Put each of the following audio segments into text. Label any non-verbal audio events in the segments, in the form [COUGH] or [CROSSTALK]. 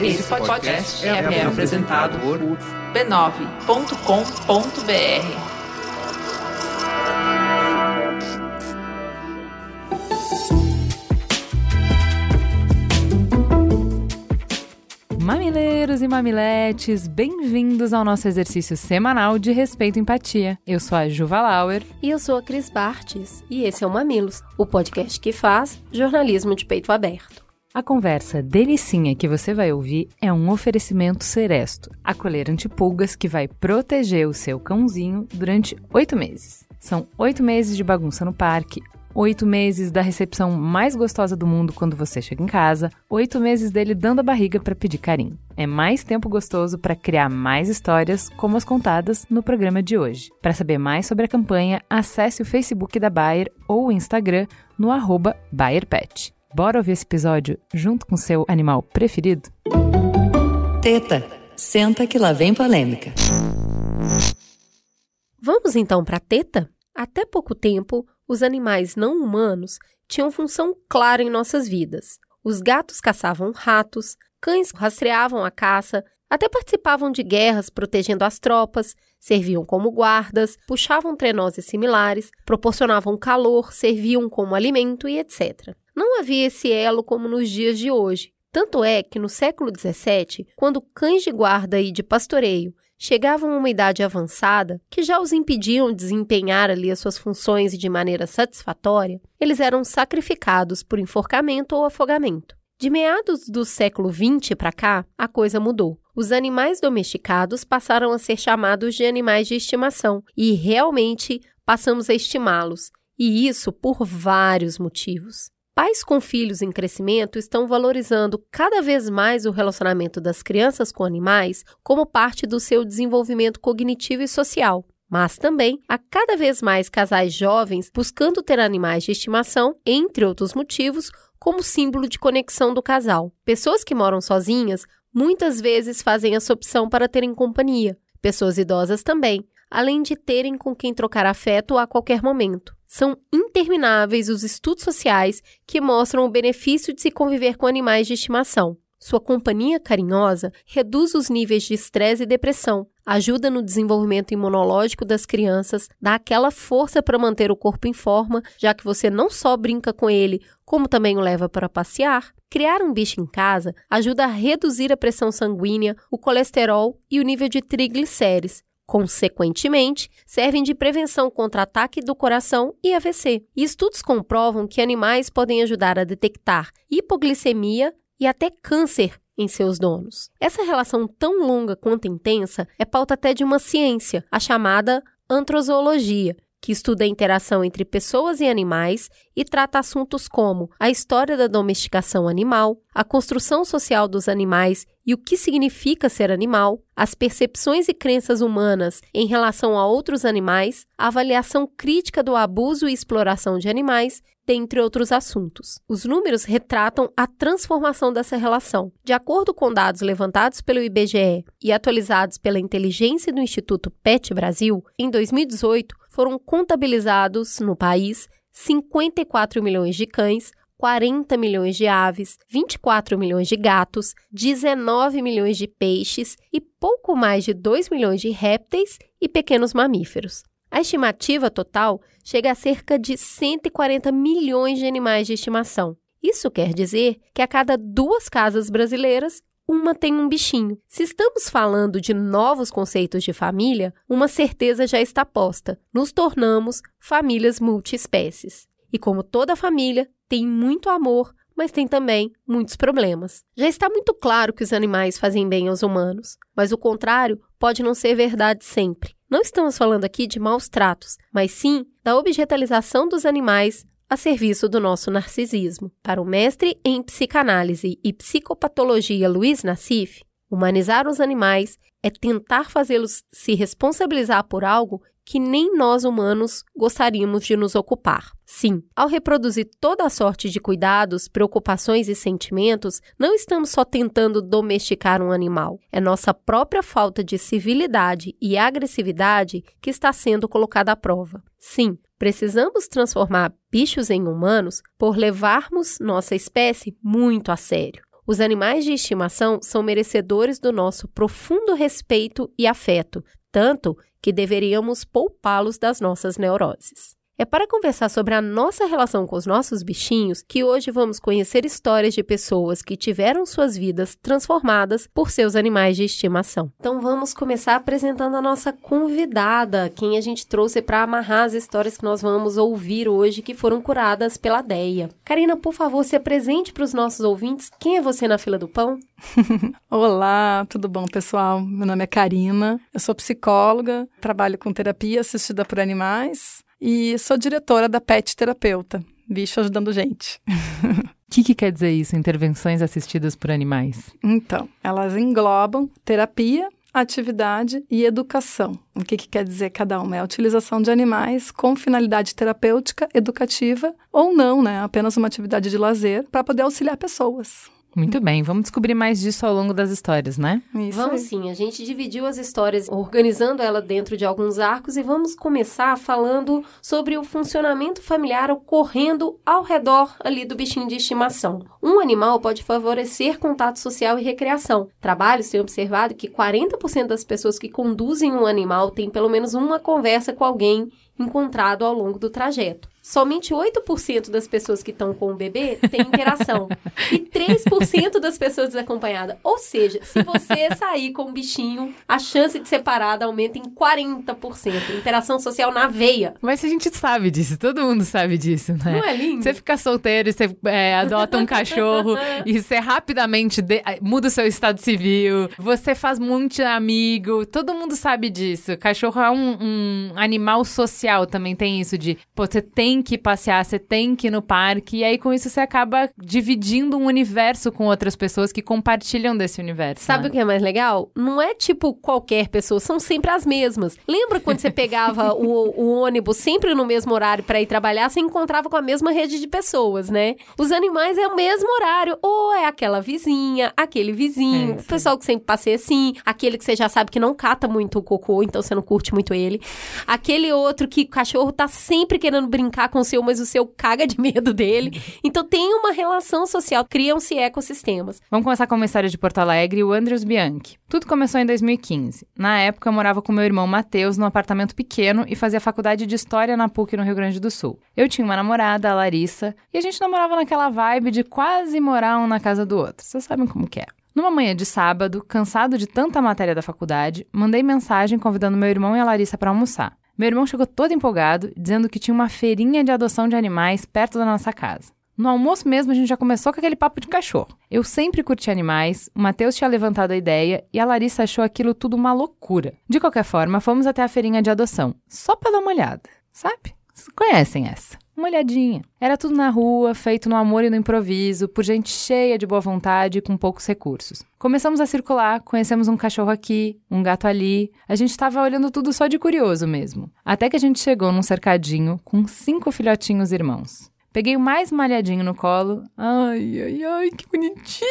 Esse podcast é, é apresentado por b9.com.br. Mamileiros e mamiletes, bem-vindos ao nosso exercício semanal de respeito e empatia. Eu sou a Juva Lauer. E eu sou a Cris Bartes. E esse é o Mamilos, o podcast que faz jornalismo de peito aberto. A conversa delicinha que você vai ouvir é um oferecimento Seresto, a coleira antipulgas que vai proteger o seu cãozinho durante oito meses. São oito meses de bagunça no parque, oito meses da recepção mais gostosa do mundo quando você chega em casa, oito meses dele dando a barriga para pedir carinho. É mais tempo gostoso para criar mais histórias como as contadas no programa de hoje. Para saber mais sobre a campanha, acesse o Facebook da Bayer ou o Instagram no arroba BayerPet. Bora ouvir esse episódio junto com seu animal preferido? Teta, senta que lá vem polêmica. Vamos então para teta? Até pouco tempo, os animais não humanos tinham função clara em nossas vidas. Os gatos caçavam ratos, cães rastreavam a caça, até participavam de guerras protegendo as tropas, serviam como guardas, puxavam trenoses similares, proporcionavam calor, serviam como alimento e etc. Não havia esse elo como nos dias de hoje. Tanto é que no século XVII, quando cães de guarda e de pastoreio chegavam a uma idade avançada, que já os impediam de desempenhar ali as suas funções de maneira satisfatória, eles eram sacrificados por enforcamento ou afogamento. De meados do século XX para cá, a coisa mudou. Os animais domesticados passaram a ser chamados de animais de estimação e realmente passamos a estimá-los, e isso por vários motivos. Pais com filhos em crescimento estão valorizando cada vez mais o relacionamento das crianças com animais como parte do seu desenvolvimento cognitivo e social. Mas também há cada vez mais casais jovens buscando ter animais de estimação, entre outros motivos, como símbolo de conexão do casal. Pessoas que moram sozinhas muitas vezes fazem essa opção para terem companhia. Pessoas idosas também, além de terem com quem trocar afeto a qualquer momento. São intermináveis os estudos sociais que mostram o benefício de se conviver com animais de estimação. Sua companhia carinhosa reduz os níveis de estresse e depressão, ajuda no desenvolvimento imunológico das crianças, dá aquela força para manter o corpo em forma, já que você não só brinca com ele, como também o leva para passear. Criar um bicho em casa ajuda a reduzir a pressão sanguínea, o colesterol e o nível de triglicérides, Consequentemente, servem de prevenção contra ataque do coração e AVC. E estudos comprovam que animais podem ajudar a detectar hipoglicemia e até câncer em seus donos. Essa relação tão longa quanto intensa é pauta até de uma ciência, a chamada antrozoologia, que estuda a interação entre pessoas e animais e trata assuntos como a história da domesticação animal, a construção social dos animais e o que significa ser animal, as percepções e crenças humanas em relação a outros animais, a avaliação crítica do abuso e exploração de animais, dentre outros assuntos. Os números retratam a transformação dessa relação. De acordo com dados levantados pelo IBGE e atualizados pela inteligência do Instituto PET Brasil, em 2018 foram contabilizados no país 54 milhões de cães, 40 milhões de aves, 24 milhões de gatos, 19 milhões de peixes e pouco mais de 2 milhões de répteis e pequenos mamíferos. A estimativa total chega a cerca de 140 milhões de animais de estimação. Isso quer dizer que a cada duas casas brasileiras, uma tem um bichinho. Se estamos falando de novos conceitos de família, uma certeza já está posta: nos tornamos famílias multiespécies. E como toda família, tem muito amor, mas tem também muitos problemas. Já está muito claro que os animais fazem bem aos humanos, mas o contrário pode não ser verdade sempre. Não estamos falando aqui de maus tratos, mas sim da objetalização dos animais a serviço do nosso narcisismo. Para o mestre em psicanálise e psicopatologia Luiz Nassif, humanizar os animais é tentar fazê-los se responsabilizar por algo que nem nós humanos gostaríamos de nos ocupar. Sim, ao reproduzir toda a sorte de cuidados, preocupações e sentimentos, não estamos só tentando domesticar um animal. É nossa própria falta de civilidade e agressividade que está sendo colocada à prova. Sim, precisamos transformar bichos em humanos por levarmos nossa espécie muito a sério. Os animais de estimação são merecedores do nosso profundo respeito e afeto, tanto que deveríamos poupá-los das nossas neuroses. É para conversar sobre a nossa relação com os nossos bichinhos que hoje vamos conhecer histórias de pessoas que tiveram suas vidas transformadas por seus animais de estimação. Então vamos começar apresentando a nossa convidada, quem a gente trouxe para amarrar as histórias que nós vamos ouvir hoje que foram curadas pela Deia. Karina, por favor, se apresente para os nossos ouvintes. Quem é você na fila do pão? [LAUGHS] Olá, tudo bom, pessoal? Meu nome é Karina, eu sou psicóloga, trabalho com terapia assistida por animais e sou diretora da Pet Terapeuta, bicho ajudando gente. O [LAUGHS] que, que quer dizer isso, intervenções assistidas por animais? Então, elas englobam terapia, atividade e educação. O que, que quer dizer cada uma? É a utilização de animais com finalidade terapêutica, educativa ou não, né? Apenas uma atividade de lazer para poder auxiliar pessoas. Muito bem, vamos descobrir mais disso ao longo das histórias, né? Isso vamos aí. sim, a gente dividiu as histórias, organizando ela dentro de alguns arcos e vamos começar falando sobre o funcionamento familiar ocorrendo ao redor ali do bichinho de estimação. Um animal pode favorecer contato social e recreação. Trabalhos têm observado que 40% das pessoas que conduzem um animal têm pelo menos uma conversa com alguém encontrado ao longo do trajeto somente 8% das pessoas que estão com o bebê têm interação e 3% das pessoas desacompanhadas. Ou seja, se você [LAUGHS] sair com um bichinho, a chance de separada aumenta em 40%. Interação social na veia. Mas a gente sabe disso, todo mundo sabe disso, né? Não é lindo? Você fica solteiro e você é, adota um cachorro [LAUGHS] e você rapidamente de, muda o seu estado civil, você faz muito amigo, todo mundo sabe disso. Cachorro é um, um animal social, também tem isso de, pô, você tem tem que passear, você tem que ir no parque. E aí, com isso, você acaba dividindo um universo com outras pessoas que compartilham desse universo. Sabe né? o que é mais legal? Não é tipo qualquer pessoa, são sempre as mesmas. Lembra quando você pegava o, o, ônibus sempre no mesmo horário para ir trabalhar, você encontrava com a mesma rede de pessoas, né? Os animais é o mesmo horário. Ou é aquela vizinha, aquele vizinho, é, o pessoal que sempre passeia assim, aquele que você já sabe que não cata muito o cocô, então você não curte muito ele. Aquele outro que o cachorro tá sempre querendo brincar com o seu, mas o seu caga de medo dele. [LAUGHS] Então tem uma relação social, criam-se ecossistemas. Vamos começar com uma história de Porto Alegre o Andrews Bianchi. Tudo começou em 2015. Na época, eu morava com meu irmão Matheus num apartamento pequeno e fazia faculdade de História na PUC no Rio Grande do Sul. Eu tinha uma namorada, a Larissa, e a gente namorava naquela vibe de quase morar um na casa do outro. Vocês sabem como que é. Numa manhã de sábado, cansado de tanta matéria da faculdade, mandei mensagem convidando meu irmão e a Larissa para almoçar. Meu irmão chegou todo empolgado, dizendo que tinha uma feirinha de adoção de animais perto da nossa casa. No almoço mesmo, a gente já começou com aquele papo de cachorro. Eu sempre curti animais, o Matheus tinha levantado a ideia e a Larissa achou aquilo tudo uma loucura. De qualquer forma, fomos até a feirinha de adoção, só para dar uma olhada, sabe? Vocês conhecem essa? Uma olhadinha. Era tudo na rua, feito no amor e no improviso, por gente cheia de boa vontade e com poucos recursos. Começamos a circular, conhecemos um cachorro aqui, um gato ali. A gente estava olhando tudo só de curioso mesmo. Até que a gente chegou num cercadinho com cinco filhotinhos irmãos. Peguei o mais malhadinho no colo. Ai, ai, ai, que bonitinho!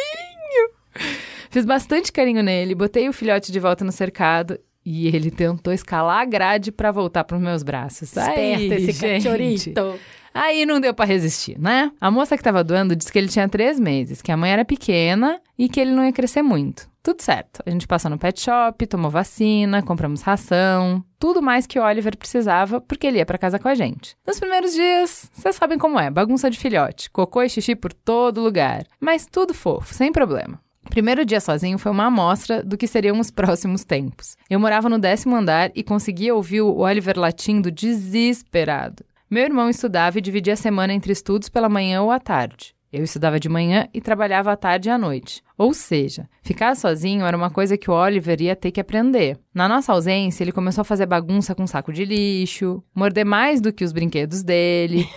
Fiz bastante carinho nele, botei o filhote de volta no cercado e ele tentou escalar a grade para voltar para os meus braços. Esperto Aí, esse gente. cachorrito. Aí não deu para resistir, né? A moça que tava doando disse que ele tinha três meses, que a mãe era pequena e que ele não ia crescer muito. Tudo certo. A gente passou no pet shop, tomou vacina, compramos ração, tudo mais que o Oliver precisava porque ele ia para casa com a gente. Nos primeiros dias, vocês sabem como é, bagunça de filhote, cocô e xixi por todo lugar, mas tudo fofo, sem problema. Primeiro dia sozinho foi uma amostra do que seriam os próximos tempos. Eu morava no décimo andar e conseguia ouvir o Oliver latindo desesperado. Meu irmão estudava e dividia a semana entre estudos pela manhã ou à tarde. Eu estudava de manhã e trabalhava à tarde e à noite. Ou seja, ficar sozinho era uma coisa que o Oliver ia ter que aprender. Na nossa ausência, ele começou a fazer bagunça com um saco de lixo, morder mais do que os brinquedos dele.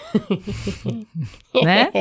[LAUGHS] né?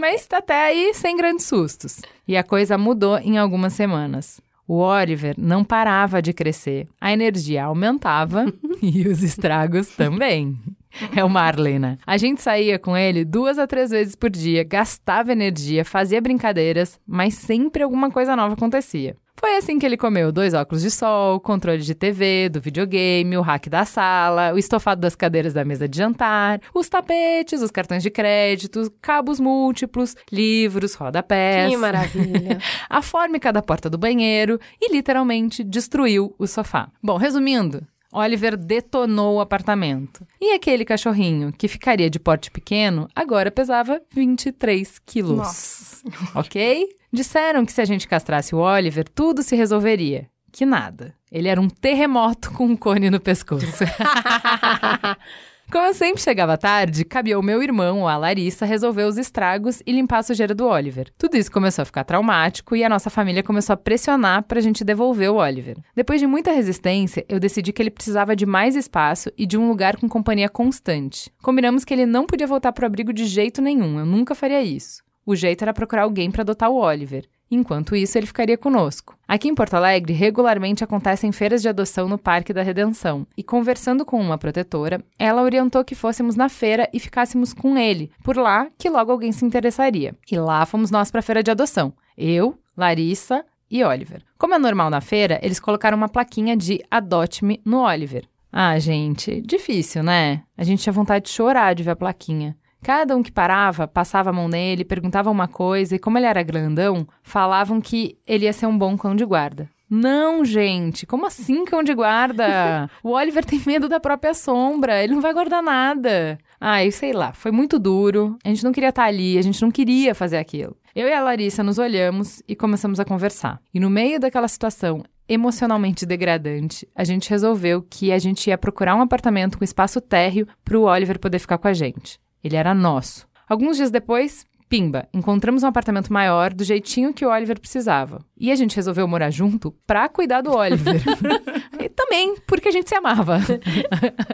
Mas tá até aí sem grandes sustos. E a coisa mudou em algumas semanas. O Oliver não parava de crescer, a energia aumentava [LAUGHS] e os estragos também. [LAUGHS] É o Marley, né? A gente saía com ele duas a três vezes por dia, gastava energia, fazia brincadeiras, mas sempre alguma coisa nova acontecia. Foi assim que ele comeu dois óculos de sol, controle de TV, do videogame, o rack da sala, o estofado das cadeiras da mesa de jantar, os tapetes, os cartões de crédito, cabos múltiplos, livros, rodapés. Que maravilha. [LAUGHS] a fórmica da porta do banheiro e literalmente destruiu o sofá. Bom, resumindo, Oliver detonou o apartamento. E aquele cachorrinho, que ficaria de porte pequeno, agora pesava 23 quilos. Nossa. Ok? Disseram que se a gente castrasse o Oliver, tudo se resolveria. Que nada. Ele era um terremoto com um cone no pescoço. [LAUGHS] Como eu sempre chegava tarde, cabia ao meu irmão, a Larissa, resolver os estragos e limpar a sujeira do Oliver. Tudo isso começou a ficar traumático e a nossa família começou a pressionar pra gente devolver o Oliver. Depois de muita resistência, eu decidi que ele precisava de mais espaço e de um lugar com companhia constante. Combinamos que ele não podia voltar pro abrigo de jeito nenhum, eu nunca faria isso. O jeito era procurar alguém para adotar o Oliver. Enquanto isso, ele ficaria conosco. Aqui em Porto Alegre, regularmente acontecem feiras de adoção no Parque da Redenção. E conversando com uma protetora, ela orientou que fôssemos na feira e ficássemos com ele, por lá que logo alguém se interessaria. E lá fomos nós para a feira de adoção. Eu, Larissa e Oliver. Como é normal na feira, eles colocaram uma plaquinha de Adote-me no Oliver. Ah, gente, difícil, né? A gente tinha vontade de chorar de ver a plaquinha. Cada um que parava, passava a mão nele, perguntava uma coisa, e como ele era grandão, falavam que ele ia ser um bom cão de guarda. Não, gente, como assim cão de guarda? [LAUGHS] o Oliver tem medo da própria sombra, ele não vai guardar nada. Ai, sei lá, foi muito duro, a gente não queria estar ali, a gente não queria fazer aquilo. Eu e a Larissa nos olhamos e começamos a conversar. E no meio daquela situação emocionalmente degradante, a gente resolveu que a gente ia procurar um apartamento com espaço térreo para o Oliver poder ficar com a gente. Ele era nosso. Alguns dias depois, pimba, encontramos um apartamento maior do jeitinho que o Oliver precisava. E a gente resolveu morar junto pra cuidar do Oliver. [LAUGHS] e também porque a gente se amava. [LAUGHS]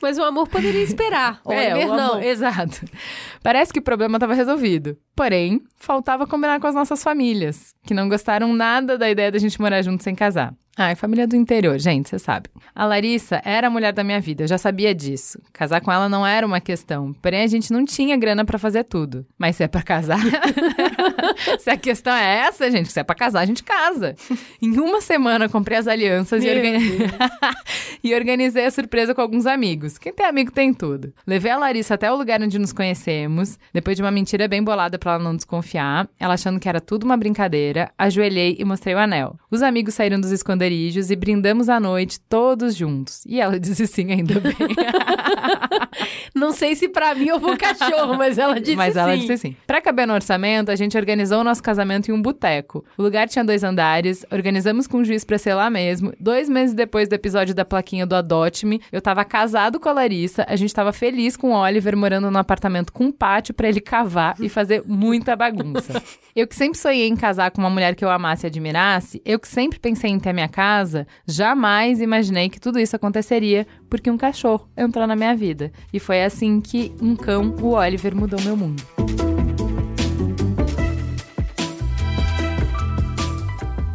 Mas o amor poderia esperar. [LAUGHS] É, Oliver o não. amor- Exato. Parece que o problema estava resolvido. Porém, faltava combinar com as nossas famílias, que não gostaram nada da ideia da gente morar junto sem casar. Ai, família do interior, gente, você sabe. A Larissa era a mulher da minha vida, eu já sabia disso. Casar com ela não era uma questão, porém a gente não tinha grana pra fazer tudo. Mas se é pra casar, [LAUGHS] se a questão é essa, gente, se é pra casar, a gente casa. Em uma semana comprei as alianças e, organi- [LAUGHS] e organizei a surpresa com alguns amigos. Quem tem amigo tem tudo. Levei a Larissa até o lugar onde nos conhecemos, depois de uma mentira bem bolada pra ela não desconfiar, ela achando que era tudo uma brincadeira, ajoelhei e mostrei o anel. Os amigos saíram dos esconderijos e brindamos a noite todos juntos. E ela disse sim, ainda bem. [LAUGHS] Não sei se pra mim ou pro cachorro, mas ela disse Mas sim. ela disse sim. Pra caber no orçamento, a gente organizou o nosso casamento em um boteco. O lugar tinha dois andares, organizamos com o juiz pra ser lá mesmo. Dois meses depois do episódio da plaquinha do Adote-me, eu tava casado com a Larissa, a gente tava feliz com o Oliver morando num apartamento com um pátio pra ele cavar e fazer muita bagunça. [LAUGHS] Eu que sempre sonhei em casar com uma mulher que eu amasse e admirasse, eu que sempre pensei em ter minha casa, jamais imaginei que tudo isso aconteceria porque um cachorro entrou na minha vida. E foi assim que um cão, o Oliver, mudou meu mundo.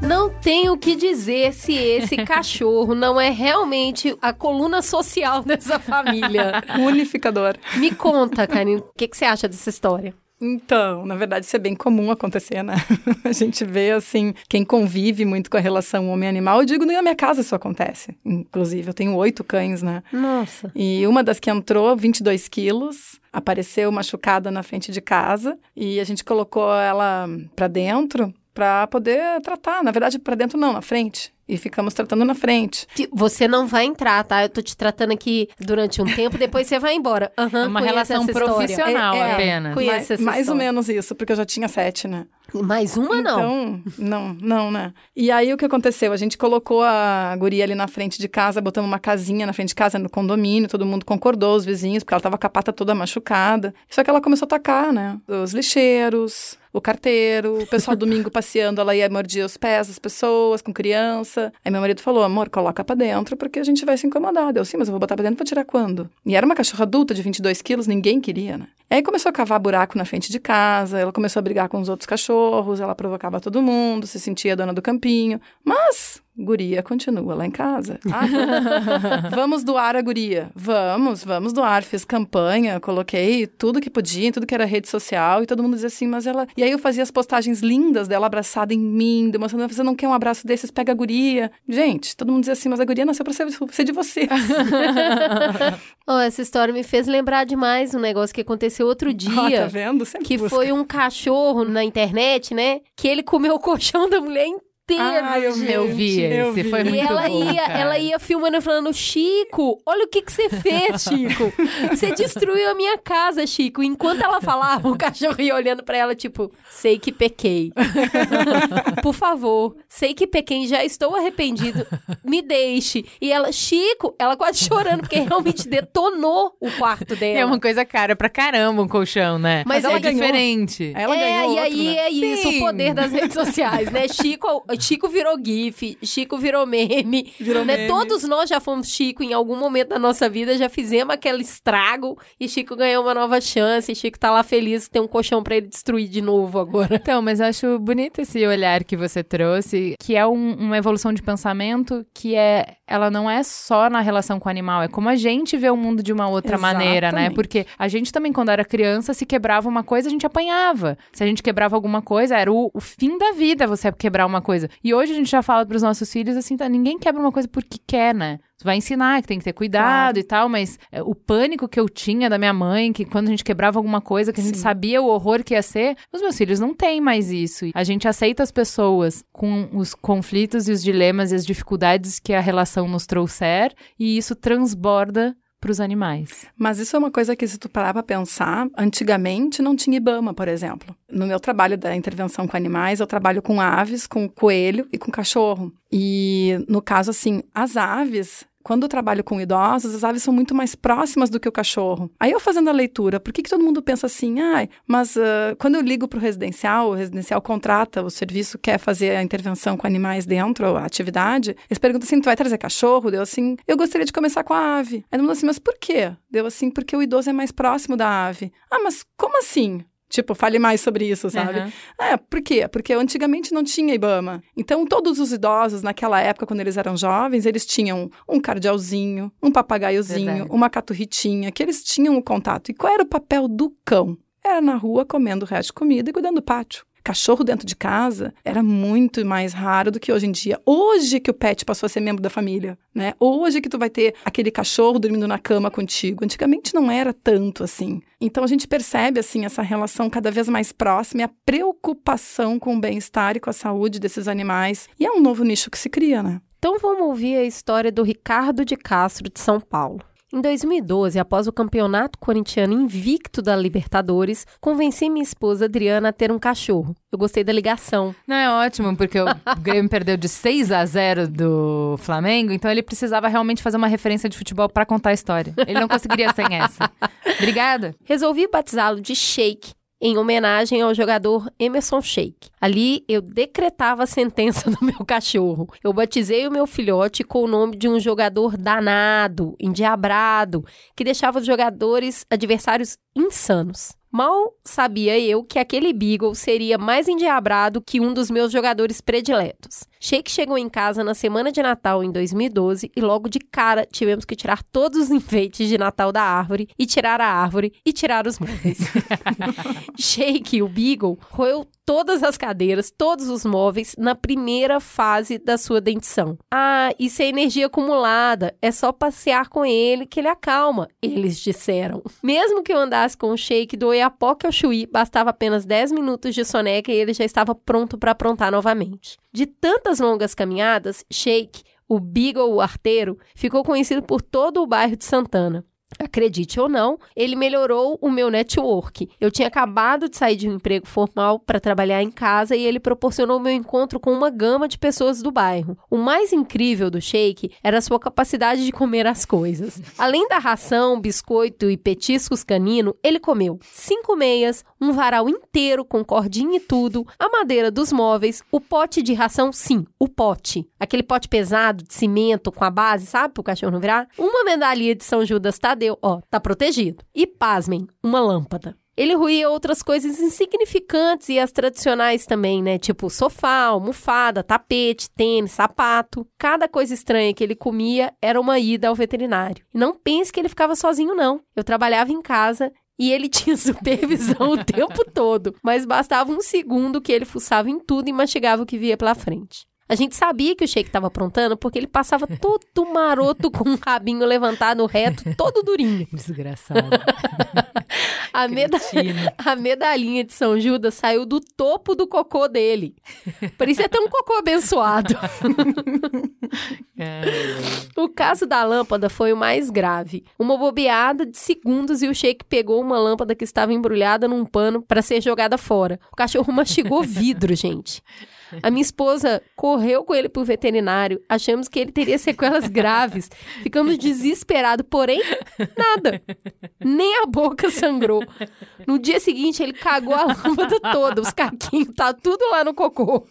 Não tenho o que dizer se esse [LAUGHS] cachorro não é realmente a coluna social dessa família. [LAUGHS] Unificador. Me conta, Karine, o que, que você acha dessa história? Então, na verdade, isso é bem comum acontecer, né? [LAUGHS] A gente vê, assim, quem convive muito com a relação homem-animal. Eu digo, nem na minha casa isso acontece. Inclusive, eu tenho oito cães, né? Nossa. E uma das que entrou, 22 quilos, apareceu machucada na frente de casa. E a gente colocou ela pra dentro pra poder tratar. Na verdade, pra dentro não, na frente. E ficamos tratando na frente. Você não vai entrar, tá? Eu tô te tratando aqui durante um tempo, depois você vai embora. Aham, É uma relação profissional É, é. apenas. Conheço mais essa mais ou menos isso, porque eu já tinha sete, né? Mais uma, não. Então, não, não, né? E aí o que aconteceu? A gente colocou a guria ali na frente de casa, botamos uma casinha na frente de casa no condomínio, todo mundo concordou, os vizinhos, porque ela tava com a pata toda machucada. Só que ela começou a atacar, né? Os lixeiros, o carteiro, o pessoal domingo [LAUGHS] passeando, ela ia morder os pés das pessoas com criança. Aí meu marido falou: amor, coloca pra dentro porque a gente vai se incomodar. Eu, sim, mas eu vou botar pra dentro pra tirar quando? E era uma cachorra adulta de 22 quilos, ninguém queria, né? Aí começou a cavar buraco na frente de casa, ela começou a brigar com os outros cachorros, ela provocava todo mundo, se sentia dona do campinho. Mas Guria continua lá em casa. Ah, [LAUGHS] vamos doar a guria. Vamos, vamos doar. Fiz campanha, coloquei tudo que podia, tudo que era rede social, e todo mundo dizia assim, mas ela. E aí eu fazia as postagens lindas dela abraçada em mim, demonstrando, você não quer um abraço desses, pega a guria. Gente, todo mundo dizia assim, mas a guria nasceu pra ser, ser de você. [LAUGHS] oh, essa história me fez lembrar demais um negócio que aconteceu outro dia. Ah, tá vendo? Sempre que busca. foi um cachorro na internet, né? Que ele comeu o colchão da mulher inteira. Ah, eu vi, Eu vi eu esse, vi. foi E muito ela bom, ia, cara. ela ia filmando e falando, Chico, olha o que, que você fez, Chico. Você destruiu a minha casa, Chico. Enquanto ela falava, o cachorro ia olhando pra ela, tipo, sei que pequei. [LAUGHS] Por favor, sei que pequei, já estou arrependido. Me deixe. E ela, Chico, ela quase chorando, porque realmente detonou o quarto dela. É uma coisa cara pra caramba um colchão, né? Mas é ela ganhou. diferente. Ela é, ganhou e outro, aí né? é isso, Sim. o poder das redes sociais, né? [LAUGHS] Chico, Chico virou GIF, Chico virou meme. Virou né? meme. Todos nós já fomos Chico em algum momento da nossa vida, já fizemos aquele estrago e Chico ganhou uma nova chance. E Chico tá lá feliz, tem um colchão pra ele destruir de novo agora. Então, mas eu acho bonito esse olhar que você trouxe, que é um- uma evolução de pensamento que é, ela não é só na relação com o animal, é como a gente vê o mundo de uma outra maneira, né? Exatamente. Porque a gente também, quando era criança, se quebrava uma coisa, a gente apanhava. Se a gente quebrava alguma coisa, era o, o fim da vida você quebrar uma coisa. E hoje a gente já fala pros nossos filhos assim, tá, ninguém quebra uma coisa porque quer, né? Você vai ensinar que tem que ter cuidado Claro. e tal, mas é, o pânico que eu tinha da minha mãe, que quando a gente quebrava alguma coisa, que a gente Sim. sabia o horror que ia ser, os meus filhos não têm mais isso. A gente aceita as pessoas com os conflitos e os dilemas e as dificuldades que a relação nos trouxer, e isso transborda pros animais. Mas isso é uma coisa que, se tu parar pra pensar, antigamente não tinha Ibama, por exemplo. No meu trabalho da intervenção com animais, eu trabalho com aves, com coelho e com cachorro. E, no caso, assim, as aves. Quando eu trabalho com idosos, as aves são muito mais próximas do que o cachorro. Aí eu fazendo a leitura, por que, que todo mundo pensa assim, ai, mas ah, quando eu ligo para o residencial, o residencial contrata o serviço, quer fazer a intervenção com animais dentro, a atividade, eles perguntam assim, tu vai trazer cachorro? Deu assim, eu gostaria de começar com a ave. Aí todo mundo assim, mas por quê? Deu assim, porque o idoso é mais próximo da ave. Ah, mas como assim? Tipo, fale mais sobre isso, sabe? Aham. É, por quê? Porque antigamente não tinha Ibama. Então, todos os idosos, naquela época, quando eles eram jovens, eles tinham um cardealzinho, um papagaiozinho, Verdade. uma caturritinha, que eles tinham o contato. E qual era o papel do cão? Era na rua comendo o resto de comida e cuidando do pátio. Cachorro dentro de casa era muito mais raro do que hoje em dia. Hoje que o pet passou a ser membro da família, né? Hoje que tu vai ter aquele cachorro dormindo na cama contigo. Antigamente não era tanto assim. Então a gente percebe assim essa relação cada vez mais próxima e a preocupação com o bem-estar e com a saúde desses animais. E é um novo nicho que se cria, né? Então vamos ouvir a história do Ricardo de Castro de São Paulo. Em 2012, após o campeonato corintiano invicto da Libertadores, convenci minha esposa Adriana a ter um cachorro. Eu gostei da ligação. Não, é ótimo, porque o [LAUGHS] Grêmio perdeu de 6 a 0 do Flamengo, então ele precisava realmente fazer uma referência de futebol pra contar a história. Ele não conseguiria sem essa. [LAUGHS] Obrigada. Resolvi batizá-lo de Shake, em homenagem ao jogador Emerson Shake. Ali eu decretava a sentença [LAUGHS] do meu cachorro. Eu batizei o meu filhote com o nome de um jogador danado, endiabrado, que deixava os jogadores adversários insanos. Mal sabia eu que aquele Beagle seria mais endiabrado que um dos meus jogadores prediletos. Shake chegou em casa na semana de Natal em 2012 e logo de cara tivemos que tirar todos os [LAUGHS] enfeites de Natal da árvore e tirar a árvore e tirar os móveis. [LAUGHS] Shake, o Beagle, roeu todas as cadeiras, todos os móveis na primeira fase da sua dentição. Ah, isso é energia acumulada, é só passear com ele que ele acalma, eles disseram. Mesmo que eu andasse com o Shake do Oiapoque ao Chuí, bastava apenas 10 minutos de soneca e ele já estava pronto para aprontar novamente. De tantas longas caminhadas, Shake, o Beagle arteiro, ficou conhecido por todo o bairro de Santana. Acredite ou não, ele melhorou o meu network. Eu tinha acabado de sair de um emprego formal para trabalhar em casa e ele proporcionou meu encontro com uma gama de pessoas do bairro. O mais incrível do Shake era sua capacidade de comer as coisas. Além da ração, biscoito e petiscos canino, ele comeu cinco meias, um varal inteiro com cordinha e tudo, a madeira dos móveis, o pote de ração, sim, o pote. Aquele pote pesado de cimento com a base, sabe, pro cachorro não virar? Uma medalhinha de São Judas Tadeu, ó, tá protegido. E pasmem, uma lâmpada. Ele ruía outras coisas insignificantes e as tradicionais também, né? Tipo sofá, almofada, tapete, tênis, sapato. Cada coisa estranha que ele comia era uma ida ao veterinário. E não pense que ele ficava sozinho, não. Eu trabalhava em casa e ele [LAUGHS] tinha supervisão o tempo todo, mas bastava um segundo que ele fuçava em tudo e mastigava o que via pela frente. A gente sabia que o Sheik estava aprontando porque ele passava [LAUGHS] todo maroto com um rabinho levantado reto, todo durinho. [LAUGHS] Desgraçado. [LAUGHS] a, meda a medalhinha de São Judas saiu do topo do cocô dele. Parecia até um cocô abençoado. o caso da lâmpada foi o mais grave. Uma bobeada de segundos e o Sheik pegou uma lâmpada que estava embrulhada num pano para ser jogada fora. O cachorro mastigou vidro, gente. A minha esposa correu com ele pro veterinário. Achamos que ele teria sequelas graves. Ficamos desesperados, porém, nada. Nem a boca sangrou. No dia seguinte, ele cagou a lâmpada toda. Os caquinhos, tá tudo lá no cocô.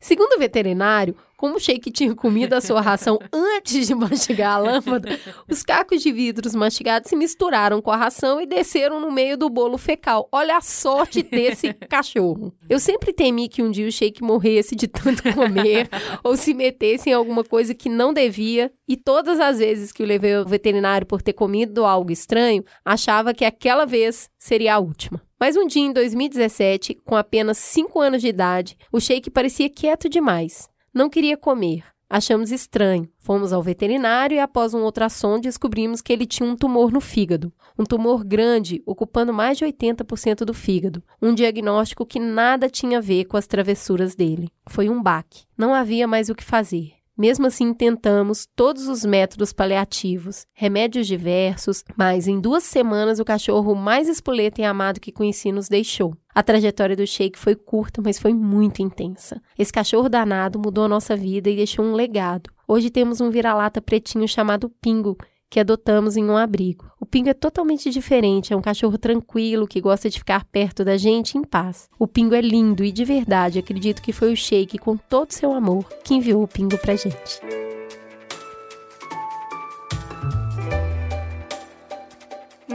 Segundo o veterinário, como o Sheik tinha comido a sua ração [LAUGHS] antes de mastigar a lâmpada, os cacos de vidros mastigados se misturaram com a ração e desceram no meio do bolo fecal. Olha a sorte desse [LAUGHS] cachorro. Eu sempre temi que um dia o Sheik morresse de tanto comer [LAUGHS] ou se metesse em alguma coisa que não devia, e todas as vezes que o levei ao veterinário por ter comido algo estranho, achava que aquela vez seria a última. Mas um dia em 2017, com apenas 5 anos de idade, o Sheik parecia quieto demais. Não queria comer. Achamos estranho. Fomos ao veterinário e, após um ultrassom, descobrimos que ele tinha um tumor no fígado. Um tumor grande, ocupando mais de 80% do fígado. Um diagnóstico que nada tinha a ver com as travessuras dele. Foi um baque. Não havia mais o que fazer. Mesmo assim, tentamos todos os métodos paliativos, remédios diversos, mas em duas semanas o cachorro mais espoleta e amado que conheci nos deixou. A trajetória do Sheik foi curta, mas foi muito intensa. Esse cachorro danado mudou a nossa vida e deixou um legado. Hoje temos um vira-lata pretinho chamado Pingo, que adotamos em um abrigo. O Pingo é totalmente diferente, é um cachorro tranquilo que gosta de ficar perto da gente em paz. O Pingo é lindo e de verdade acredito que foi o Sheik, com todo seu amor, que enviou o Pingo pra gente.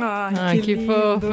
Ai, que, que fofo.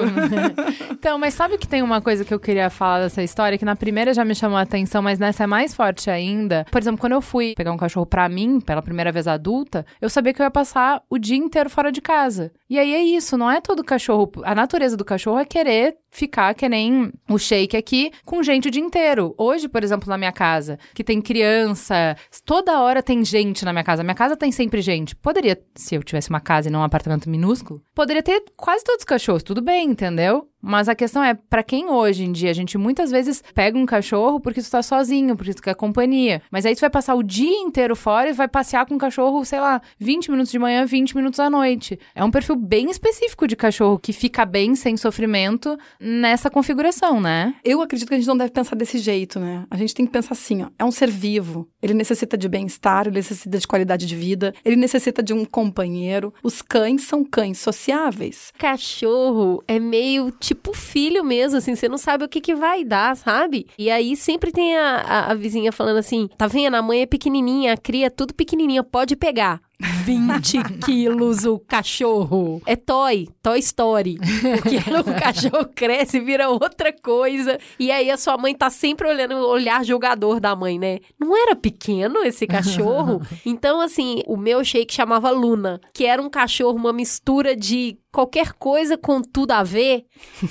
[LAUGHS] então, mas sabe que tem uma coisa que eu queria falar dessa história, que na primeira já me chamou a atenção, mas nessa é mais forte ainda. Por exemplo, quando eu fui pegar um cachorro pra mim, pela primeira vez adulta, eu sabia que eu ia passar o dia inteiro fora de casa. E aí é isso, não é todo cachorro. A natureza do cachorro é querer ficar que nem o shake aqui com gente o dia inteiro. Hoje, por exemplo, na minha casa, que tem criança, toda hora tem gente na minha casa. Minha casa tem sempre gente. Poderia, se eu tivesse uma casa e não um apartamento minúsculo, poderia ter quase todos os cachorros, tudo bem, entendeu? Mas a questão é, para quem hoje em dia, a gente muitas vezes pega um cachorro porque tu tá sozinho, porque tu quer companhia. Mas aí tu vai passar o dia inteiro fora e vai passear com um cachorro, sei lá, 20 minutos de manhã, 20 minutos à noite. É um perfil bem específico de cachorro que fica bem sem sofrimento nessa configuração, né? Eu acredito que a gente não deve pensar desse jeito, né? A gente tem que pensar assim, ó, é um ser vivo. Ele necessita de bem-estar, ele necessita de qualidade de vida, ele necessita de um companheiro. Os cães são cães sociáveis. Cachorro é meio tipo filho mesmo, assim, você não sabe o que que vai dar, sabe? E aí sempre tem a, a, a vizinha falando assim, tá vendo, a mãe é pequenininha, a cria é tudo pequenininha, pode pegar. 20 quilos o cachorro. É toy, Toy Story. Porque [LAUGHS] o cachorro cresce e vira outra coisa. E aí a sua mãe tá sempre olhando o olhar jogador da mãe, né? Não era pequeno esse cachorro? [LAUGHS] Então, assim, o meu shake chamava Luna, que era um cachorro, uma mistura de qualquer coisa com tudo a ver,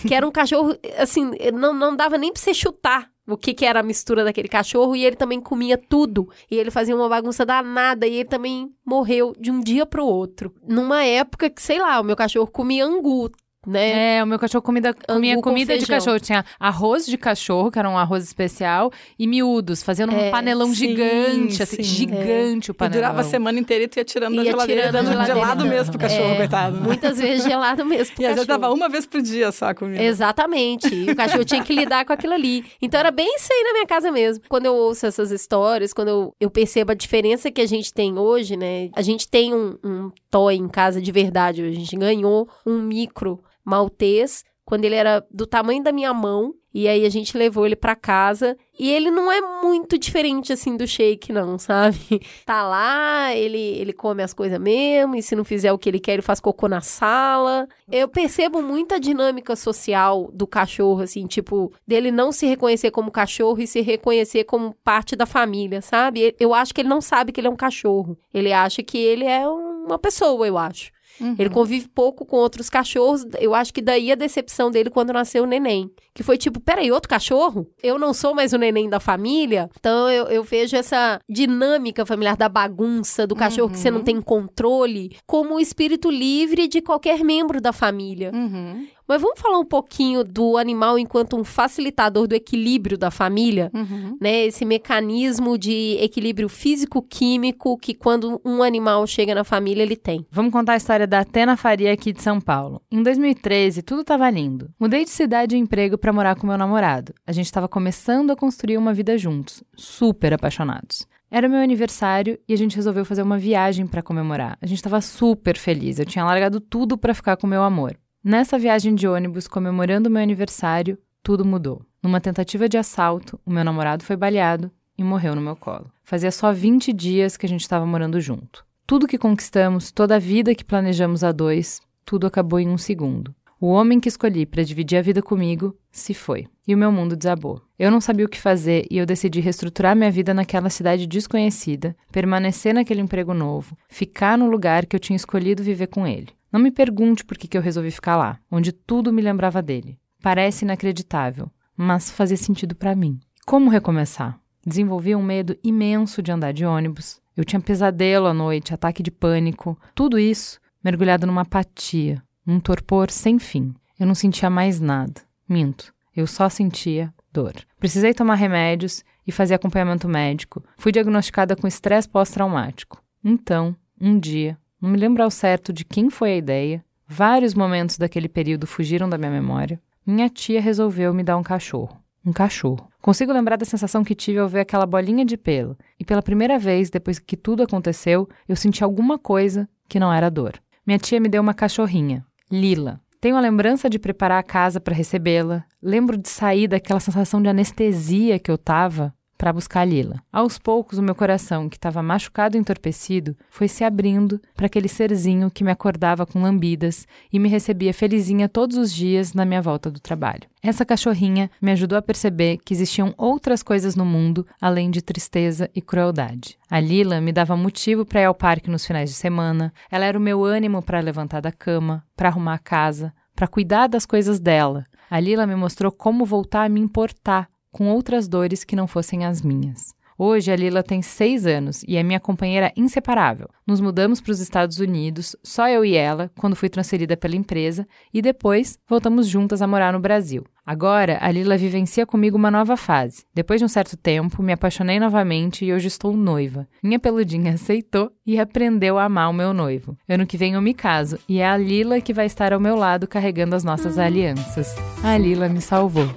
que era um cachorro, assim, não, não dava nem pra você chutar o que, que era a mistura daquele cachorro e ele também comia tudo. E ele fazia uma bagunça danada e ele também morreu de um dia pro outro. Numa época que, sei lá, o meu cachorro comia angu, né? É, o meu cachorro comida, comia com comida de cachorro. Tinha arroz de cachorro, que era um arroz especial, e miúdos, fazendo um É, panelão sim, gigante, assim, sim. gigante o E panelão. durava a semana inteira e tu ia tirando da Ia geladeira, tirando da dando geladeira. gelado mesmo pro cachorro, É, coitado. né? Muitas vezes gelado mesmo. pro E às vezes cachorro. dava uma vez por dia só a comida. Exatamente. E o cachorro tinha que lidar com aquilo ali. Então era bem isso aí na minha casa mesmo. Quando eu ouço essas histórias, quando eu, eu percebo a diferença que a gente tem hoje, né? A gente tem um, um toy em casa de verdade. A gente ganhou um micro maltês quando ele era do tamanho da minha mão. E aí a gente levou ele para casa e ele não é muito diferente assim do shake não, sabe? [LAUGHS] Tá lá, ele ele come as coisas mesmo e se não fizer o que ele quer, ele faz cocô na sala. Eu percebo muita dinâmica social do cachorro assim, tipo, dele não se reconhecer como cachorro e se reconhecer como parte da família, sabe? Eu acho que ele não sabe que ele é um cachorro. Ele acha que ele é uma pessoa, eu acho. Uhum. Ele convive pouco com outros cachorros. Eu acho que daí a decepção dele quando nasceu o neném. Que foi tipo, peraí, outro cachorro? Eu não sou mais o neném da família? Então eu, eu vejo essa dinâmica familiar da bagunça, do cachorro Uhum. que você não tem controle, como o espírito livre de qualquer membro da família. Uhum. Mas vamos falar um pouquinho do animal enquanto um facilitador do equilíbrio da família? Uhum. né, esse mecanismo de equilíbrio físico-químico que quando um animal chega na família ele tem. Vamos contar a história da Atena Faria aqui de São Paulo. Em 2013, tudo estava lindo. Mudei de cidade e emprego para morar com meu namorado. A gente estava começando a construir uma vida juntos, super apaixonados. Era meu aniversário e a gente resolveu fazer uma viagem para comemorar. A gente estava super feliz. Eu tinha largado tudo para ficar com meu amor. Nessa viagem de ônibus, comemorando meu aniversário, tudo mudou. Numa tentativa de assalto, o meu namorado foi baleado e morreu no meu colo. Fazia só 20 dias que a gente estava morando junto. Tudo que conquistamos, toda a vida que planejamos a dois, tudo acabou em um segundo. O homem que escolhi para dividir a vida comigo se foi. E o meu mundo desabou. Eu não sabia o que fazer e eu decidi reestruturar minha vida naquela cidade desconhecida, permanecer naquele emprego novo, ficar no lugar que eu tinha escolhido viver com ele. Não me pergunte por que, que eu resolvi ficar lá, onde tudo me lembrava dele. Parece inacreditável, mas fazia sentido para mim. Como recomeçar? Desenvolvi um medo imenso de andar de ônibus. Eu tinha pesadelo à noite, ataque de pânico. Tudo isso mergulhado numa apatia, num torpor sem fim. Eu não sentia mais nada. Minto. Eu só sentia dor. Precisei tomar remédios e fazer acompanhamento médico. Fui diagnosticada com estresse pós-traumático. Então, um dia, não me lembro ao certo de quem foi a ideia, vários momentos daquele período fugiram da minha memória. Minha tia resolveu me dar um cachorro. Um cachorro. Consigo lembrar da sensação que tive ao ver aquela bolinha de pelo. E pela primeira vez, depois que tudo aconteceu, eu senti alguma coisa que não era dor. Minha tia me deu uma cachorrinha, Lila. Tenho a lembrança de preparar a casa para recebê-la. Lembro de sair daquela sensação de anestesia que eu tava para buscar Lila. Aos poucos, o meu coração, que estava machucado e entorpecido, foi se abrindo para aquele serzinho que me acordava com lambidas e me recebia felizinha todos os dias na minha volta do trabalho. Essa cachorrinha me ajudou a perceber que existiam outras coisas no mundo além de tristeza e crueldade. A Lila me dava motivo para ir ao parque nos finais de semana, ela era o meu ânimo para levantar da cama, para arrumar a casa, para cuidar das coisas dela. A Lila me mostrou como voltar a me importar com outras dores que não fossem as minhas. Hoje a Lila tem seis anos e é minha companheira inseparável. Nos mudamos para os Estados Unidos, só eu e ela, quando fui transferida pela empresa, e depois voltamos juntas a morar no Brasil. Agora, a Lila vivencia comigo uma nova fase. Depois de um certo tempo, me apaixonei novamente e hoje estou noiva. Minha peludinha [LAUGHS] aceitou e aprendeu a amar o meu noivo. Ano que vem eu me caso e é a Lila que vai estar ao meu lado carregando as nossas alianças. A Lila me salvou.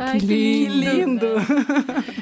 Ai, que Ai, que lindo.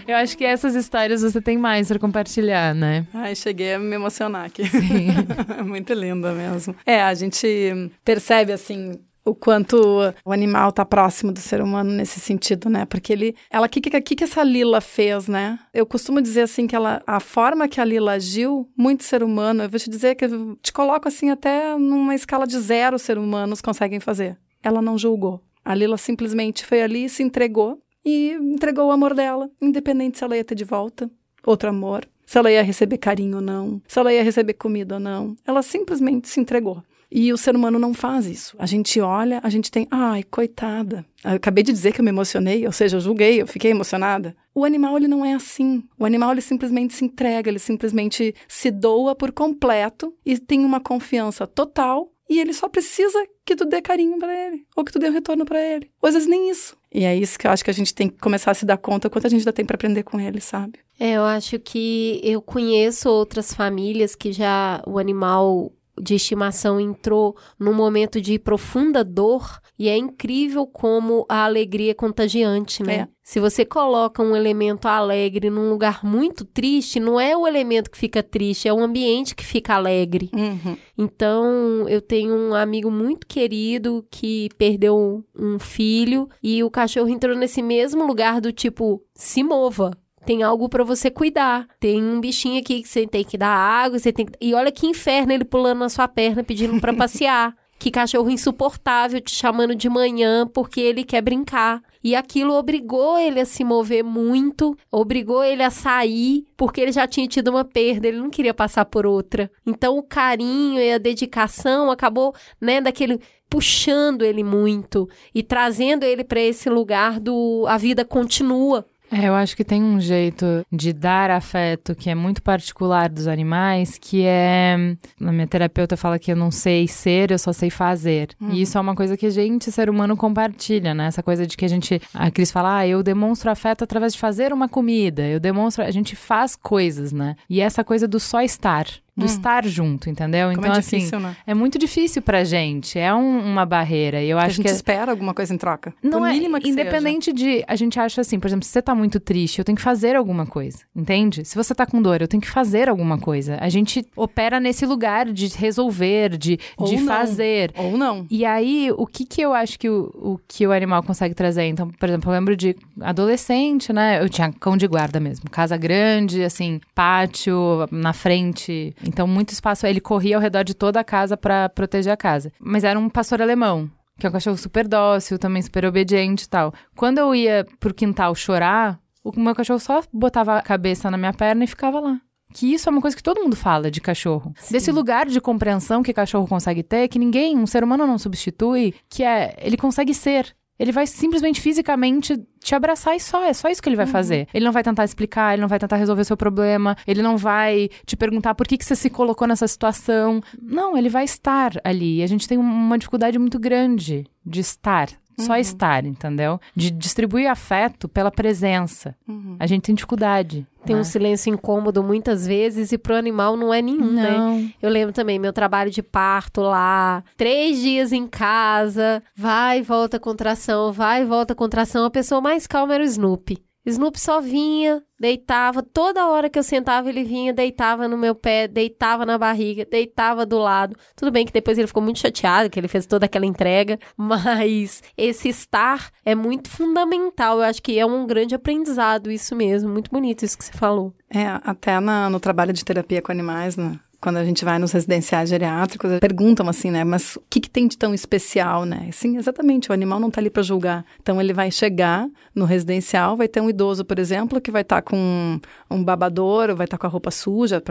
Eu acho que essas histórias você tem mais para compartilhar, né? Ai, cheguei a me emocionar aqui. Sim. [LAUGHS] Muito linda mesmo. É, a gente percebe assim o quanto o animal tá próximo do ser humano nesse sentido, né? Porque ele, ela, o que, que, que que essa Lila fez, né? Eu costumo dizer assim que ela, a forma que a Lila agiu, muito ser humano. Eu vou te dizer que eu te coloco assim até numa escala de zero ser humanos conseguem fazer. Ela não julgou. A Lila simplesmente foi ali, se entregou e entregou o amor dela, independente se ela ia ter de volta outro amor, se ela ia receber carinho ou não, se ela ia receber comida ou não. Ela simplesmente se entregou. E o ser humano não faz isso. A gente olha, a gente tem, ai, coitada. Eu acabei de dizer que eu me emocionei, ou seja, eu julguei, eu fiquei emocionada. O animal, ele não é assim. O animal, ele simplesmente se entrega, ele simplesmente se doa por completo e tem uma confiança total e ele só precisa que tu dê carinho para ele, ou que tu dê um retorno para ele. Ou às vezes nem isso. E é isso que eu acho que a gente tem que começar a se dar conta quanto a gente ainda tem para aprender com ele, sabe? É, eu acho que eu conheço outras famílias que já o animal de estimação entrou num momento de profunda dor e é incrível como a alegria é contagiante, né? É. Se você coloca um elemento alegre num lugar muito triste, não é o elemento que fica triste, é o ambiente que fica alegre. Uhum. Então, eu tenho um amigo muito querido que perdeu um filho e o cachorro entrou nesse mesmo lugar do tipo, se mova. Tem algo pra você cuidar. Tem um bichinho aqui que você tem que dar água, você tem que... E olha que inferno ele pulando na sua perna pedindo pra passear. [LAUGHS] Que cachorro insuportável te chamando de manhã porque ele quer brincar. E aquilo obrigou ele a se mover muito, obrigou ele a sair, porque ele já tinha tido uma perda, ele não queria passar por outra. Então o carinho e a dedicação acabou, né, daquele puxando ele muito e trazendo ele para esse lugar do a vida continua. É, eu acho que tem um jeito de dar afeto que é muito particular dos animais, que é. A minha terapeuta fala que eu não sei ser, eu só sei fazer. E isso é uma coisa que a gente, ser humano, compartilha, né? Essa coisa de que a gente. A Cris fala, ah, eu demonstro afeto através de fazer uma comida, eu demonstro. A gente faz coisas, né? E essa coisa do só estar. Do estar junto, entendeu? Como então, é assim, difícil, né? é muito difícil pra gente. É um- uma barreira. E eu a acho gente que. é espera alguma coisa em troca. Não é mínima que independente de. A gente acha assim, por exemplo, se você tá muito triste, eu tenho que fazer alguma coisa, entende? Se você tá com dor, eu tenho que fazer alguma coisa. A gente opera nesse lugar de resolver, de, Ou de não. fazer. seja. Ou não. E aí, o que que eu acho que o, o que o animal consegue trazer? Então, por exemplo, eu lembro de adolescente, né? Eu tinha cão de guarda mesmo. Casa grande, assim, pátio na frente. Então, muito espaço. Ele corria ao redor de toda a casa pra proteger a casa. Mas era um pastor alemão. Que é um cachorro super dócil, também super obediente e tal. Quando eu ia pro quintal chorar, o meu cachorro só botava a cabeça na minha perna e ficava lá. Que isso é uma coisa que todo mundo fala de cachorro. Desse lugar de compreensão que cachorro consegue ter, que ninguém, um ser humano não substitui, que é, ele consegue ser. Ele vai simplesmente fisicamente te abraçar e só, é só isso que ele vai fazer. Ele não vai tentar explicar, ele não vai tentar resolver o seu problema, ele não vai te perguntar por que, que você se colocou nessa situação. Não, ele vai estar ali. E a gente tem uma dificuldade muito grande de estar. Só estar, entendeu? De distribuir afeto pela presença. A gente tem dificuldade. Tem né? um silêncio incômodo muitas vezes e pro animal não é nenhum, né? Não. Eu lembro também, meu trabalho de parto lá, três dias em casa, vai e volta contração, vai e volta contração. A pessoa mais calma era o Snoopy. Snoopy só vinha, deitava, toda hora que eu sentava ele vinha, deitava no meu pé, deitava na barriga, deitava do lado. Tudo bem que depois ele ficou muito chateado, que ele fez toda aquela entrega, [LAUGHS] mas esse estar é muito fundamental. Eu acho que é um grande aprendizado isso mesmo, muito bonito isso que você falou. É, até na- no trabalho de terapia com animais, né? Quando a gente vai nos residenciais geriátricos, perguntam assim, né? Mas o que, que tem de tão especial, né? Sim, exatamente. O animal não está ali para julgar. Então, ele vai chegar no residencial, vai ter um idoso, por exemplo, que vai estar com um, babador, ou vai estar com a roupa suja,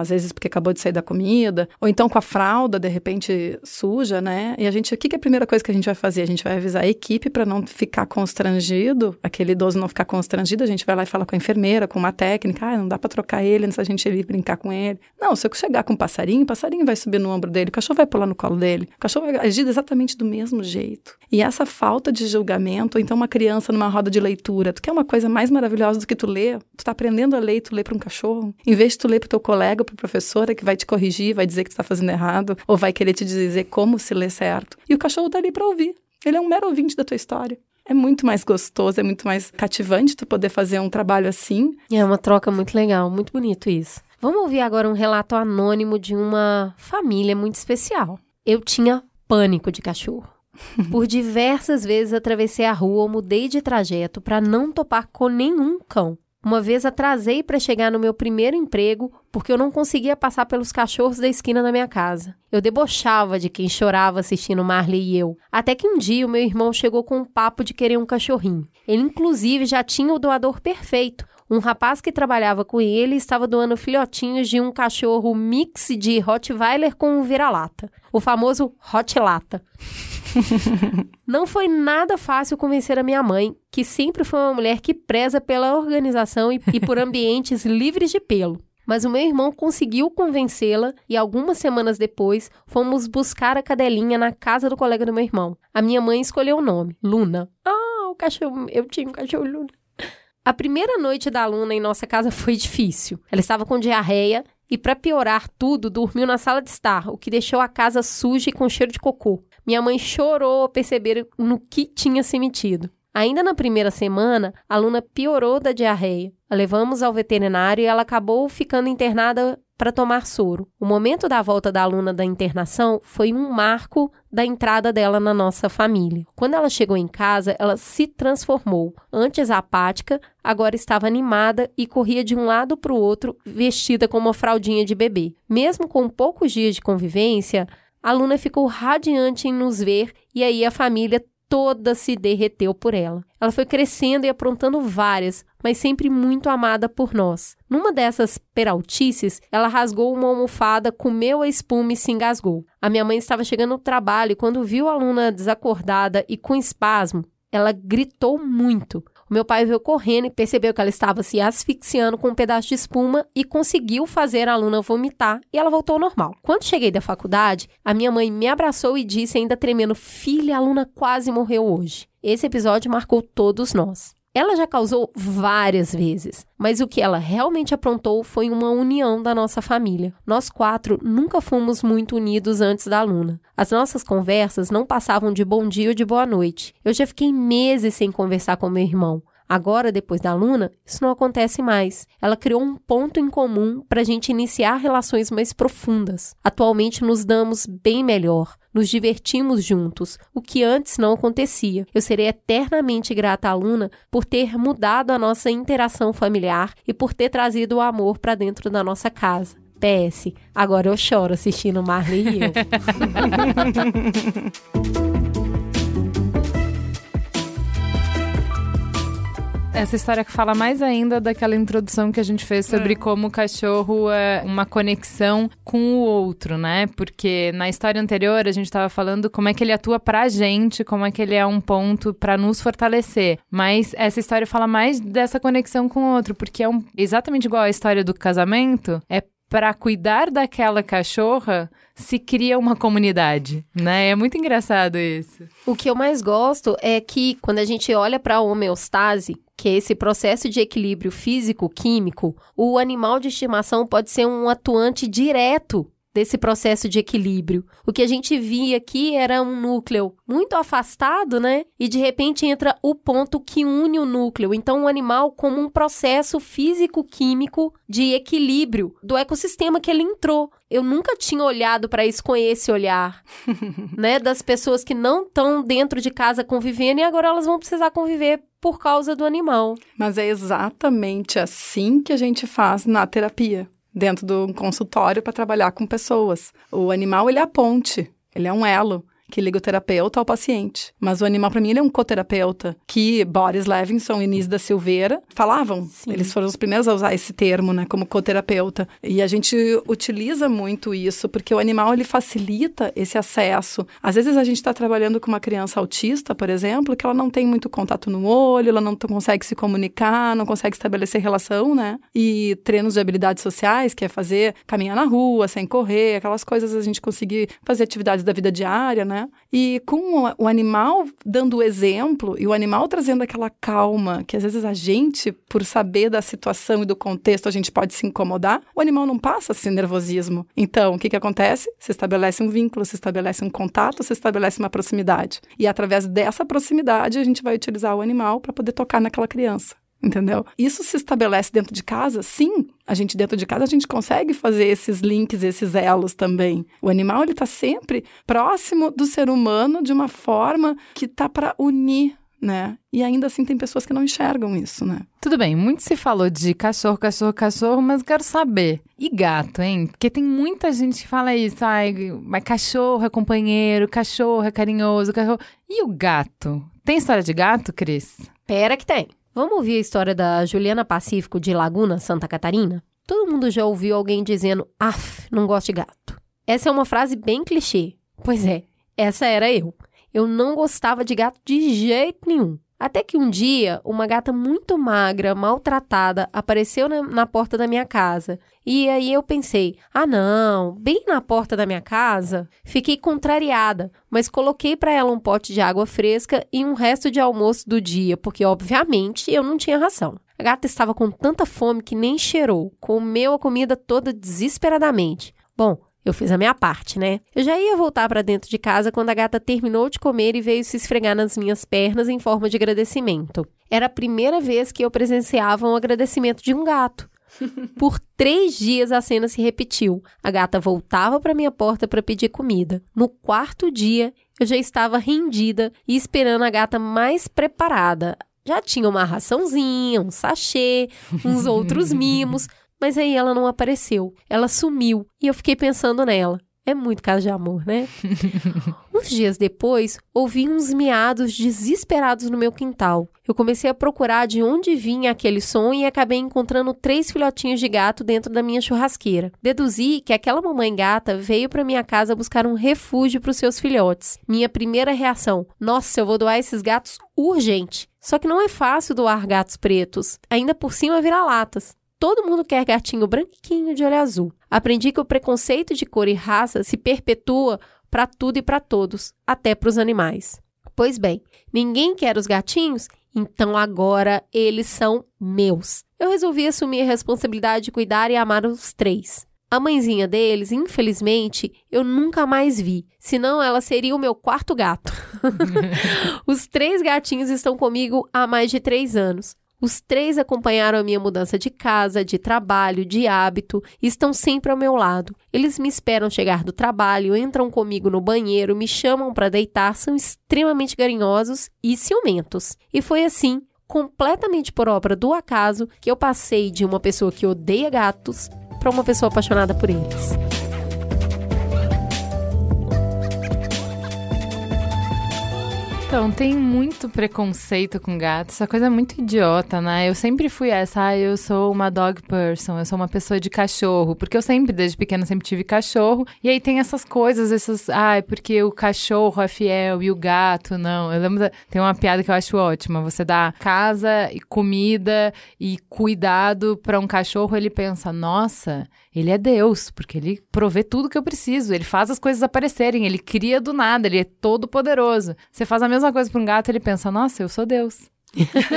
às vezes porque acabou de sair da comida, ou então com a fralda, de repente, suja, né? E a gente, o que, que é a primeira coisa que a gente vai fazer? A gente vai avisar a equipe para não ficar constrangido, aquele idoso não ficar constrangido, a gente vai lá e fala com a enfermeira, com uma técnica, ah, não dá para trocar ele, se a gente ir brincar com ele. Não, se eu chegar com um passarinho, o passarinho vai subir no ombro dele, o cachorro vai pular no colo dele, o cachorro vai agir exatamente do mesmo jeito. E essa falta de julgamento, ou então uma criança numa roda de leitura, tu quer uma coisa mais maravilhosa do que tu ler? Tu tá aprendendo a ler e tu lê para um cachorro, em vez de tu ler para teu colega, para professora que vai te corrigir, vai dizer que tu tá fazendo errado, ou vai querer te dizer como se lê certo. E o cachorro tá ali para ouvir. Ele é um mero ouvinte da tua história. É muito mais gostoso, é muito mais cativante tu poder fazer um trabalho assim. É uma troca muito legal, muito bonito isso. Vamos ouvir agora um relato anônimo de uma família muito especial. Eu tinha pânico de cachorro. [LAUGHS] Por diversas vezes atravessei a rua ou mudei de trajeto para não topar com nenhum cão. Uma vez atrasei para chegar no meu primeiro emprego porque eu não conseguia passar pelos cachorros da esquina da minha casa. Eu debochava de quem chorava assistindo Marley e eu. Até que um dia o meu irmão chegou com um papo de querer um cachorrinho. Ele inclusive já tinha o doador perfeito. Um rapaz que trabalhava com ele estava doando filhotinhos de um cachorro mix de Rottweiler com um vira-lata. O famoso Hot Lata. [LAUGHS] Não foi nada fácil convencer a minha mãe, que sempre foi uma mulher que preza pela organização e, e por ambientes [LAUGHS] livres de pelo. Mas o meu irmão conseguiu convencê-la e algumas semanas depois fomos buscar a cadelinha na casa do colega do meu irmão. A minha mãe escolheu o nome, Luna. Ah, o cachorro, eu tinha um cachorro Luna. A primeira noite da Luna em nossa casa foi difícil. Ela estava com diarreia e, para piorar tudo, dormiu na sala de estar, o que deixou a casa suja e com cheiro de cocô. Minha mãe chorou ao perceber no que tinha se metido. Ainda na primeira semana, a Luna piorou da diarreia. A levamos ao veterinário e ela acabou ficando internada para tomar soro. O momento da volta da aluna da internação foi um marco da entrada dela na nossa família. Quando ela chegou em casa, ela se transformou. Antes apática, agora estava animada e corria de um lado para o outro, vestida com uma fraldinha de bebê. Mesmo com poucos dias de convivência, a Luna ficou radiante em nos ver e aí a família toda se derreteu por ela. Ela foi crescendo e aprontando várias, mas sempre muito amada por nós. Numa dessas peraltices, ela rasgou uma almofada, comeu a espuma e se engasgou. A minha mãe estava chegando no trabalho e quando viu a aluna desacordada e com espasmo, ela gritou muito. O meu pai veio correndo e percebeu que ela estava se asfixiando com um pedaço de espuma e conseguiu fazer a aluna vomitar e ela voltou ao normal. Quando cheguei da faculdade, a minha mãe me abraçou e disse, ainda tremendo: Filha, a aluna quase morreu hoje. Esse episódio marcou todos nós. Ela já causou várias vezes, mas o que ela realmente aprontou foi uma união da nossa família. Nós quatro nunca fomos muito unidos antes da Luna. As nossas conversas não passavam de bom dia ou de boa noite. Eu já fiquei meses sem conversar com meu irmão. Agora, depois da Luna, isso não acontece mais. Ela criou um ponto em comum para a gente iniciar relações mais profundas. Atualmente nos damos bem melhor, nos divertimos juntos, o que antes não acontecia. Eu serei eternamente grata à Luna por ter mudado a nossa interação familiar e por ter trazido o amor para dentro da nossa casa. PS, agora eu choro assistindo Marley e eu. [LAUGHS] Essa história que fala mais ainda daquela introdução que a gente fez sobre é. como o cachorro é uma conexão com o outro, né? Porque na história anterior a gente estava falando como é que ele atua pra gente, como é que ele é um ponto para nos fortalecer. Mas essa história fala mais dessa conexão com o outro, porque é um, exatamente igual à história do casamento, é para cuidar daquela cachorra se cria uma comunidade, né? É muito engraçado isso. O que eu mais gosto é que quando a gente olha para a homeostase, que esse processo de equilíbrio físico-químico, o animal de estimação pode ser um atuante direto desse processo de equilíbrio. O que a gente via aqui era um núcleo muito afastado, né? E de repente entra o ponto que une o núcleo. Então, o animal como um processo físico-químico de equilíbrio do ecossistema que ele entrou. Eu nunca tinha olhado para isso com esse olhar, [LAUGHS] né? Das pessoas que não estão dentro de casa convivendo e agora elas vão precisar conviver por causa do animal. Mas é exatamente assim que a gente faz na terapia dentro do consultório para trabalhar com pessoas. O animal, ele é a ponte, ele é um elo que liga o terapeuta ao paciente. Mas o animal, para mim, ele é um coterapeuta, que Boris Levinson e Nis da Silveira falavam. Sim. Eles foram os primeiros a usar esse termo, né, como coterapeuta. E a gente utiliza muito isso, porque o animal, ele facilita esse acesso. Às vezes a gente está trabalhando com uma criança autista, por exemplo, que ela não tem muito contato no olho, ela não consegue se comunicar, não consegue estabelecer relação, né? E treinos de habilidades sociais, que é fazer caminhar na rua, sem correr, aquelas coisas a gente conseguir fazer atividades da vida diária, né? Né? E com o animal dando o exemplo e o animal trazendo aquela calma, que às vezes a gente, por saber da situação e do contexto, a gente pode se incomodar, o animal não passa esse nervosismo. Então, o que, que acontece? Se estabelece um vínculo, se estabelece um contato, se estabelece uma proximidade. E através dessa proximidade, a gente vai utilizar o animal para poder tocar naquela criança entendeu? Isso se estabelece dentro de casa? Sim, a gente dentro de casa a gente consegue fazer esses links, esses elos também. O animal ele está sempre próximo do ser humano de uma forma que tá para unir né? E ainda assim tem pessoas que não enxergam isso, né? Tudo bem, muito se falou de cachorro, cachorro, cachorro, mas quero saber. E gato, hein? Porque tem muita gente que fala isso, ai, mas cachorro é companheiro, cachorro é carinhoso, cachorro. E o gato? Tem história de gato, Cris? Pera que tem. Vamos ouvir a história da Juliana Pacífico de Laguna, Santa Catarina? Todo mundo já ouviu alguém dizendo, af, não gosto de gato. Essa é uma frase bem clichê. Pois é, essa era eu. Eu não gostava de gato de jeito nenhum. Até que um dia, uma gata muito magra, maltratada, apareceu na, na, porta da minha casa. E aí eu pensei: ah, não, bem na porta da minha casa? Fiquei contrariada, mas coloquei para ela um pote de água fresca e um resto de almoço do dia, porque obviamente eu não tinha ração. A gata estava com tanta fome que nem cheirou, comeu a comida toda desesperadamente. Bom, eu fiz a minha parte, né? Eu já ia voltar para dentro de casa quando a gata terminou de comer e veio se esfregar nas minhas pernas em forma de agradecimento. Era a primeira vez que eu presenciava um agradecimento de um gato. [LAUGHS] Por três dias a cena se repetiu. A gata voltava para minha porta para pedir comida. No quarto dia, eu já estava rendida e esperando a gata mais preparada. Já tinha uma raçãozinha, um sachê, [LAUGHS] uns outros mimos. Mas aí ela não apareceu. Ela sumiu e eu fiquei pensando nela. É muito caso de amor, né? [LAUGHS] uns dias depois, ouvi uns miados desesperados no meu quintal. Eu comecei a procurar de onde vinha aquele som e acabei encontrando três filhotinhos de gato dentro da minha churrasqueira. Deduzi que aquela mamãe gata veio para minha casa buscar um refúgio para os seus filhotes. Minha primeira reação: nossa, eu vou doar esses gatos urgente. Só que não é fácil doar gatos pretos, ainda por cima vira-latas. Todo mundo quer gatinho branquinho de olho azul. Aprendi que o preconceito de cor e raça se perpetua para tudo e para todos, até para os animais. Pois bem, ninguém quer os gatinhos, então agora eles são meus. Eu resolvi assumir a responsabilidade de cuidar e amar os três. A mãezinha deles, infelizmente, eu nunca mais vi, senão ela seria o meu quarto gato. [LAUGHS] [LAUGHS] os três gatinhos estão comigo há mais de três anos. Os três acompanharam a minha mudança de casa, de trabalho, de hábito e estão sempre ao meu lado. Eles me esperam chegar do trabalho, entram comigo no banheiro, me chamam para deitar, são extremamente carinhosos e ciumentos. E foi assim, completamente por obra do acaso, que eu passei de uma pessoa que odeia gatos para uma pessoa apaixonada por eles. Então, tem muito preconceito com gato. Essa coisa é muito idiota, né? Eu sempre fui essa, ah, eu sou uma dog person, eu sou uma pessoa de cachorro. Porque eu sempre, desde pequena, sempre tive cachorro. E aí tem essas coisas, essas, ah, porque o cachorro é fiel e o gato não. Eu lembro, da, tem uma piada que eu acho ótima. Você dá casa e comida e cuidado para um cachorro, ele pensa, nossa, ele é Deus, porque ele provê tudo que eu preciso, ele faz as coisas aparecerem, ele cria do nada, ele é todo poderoso. Você faz a mesma coisa para um gato, ele pensa: "Nossa, eu sou Deus".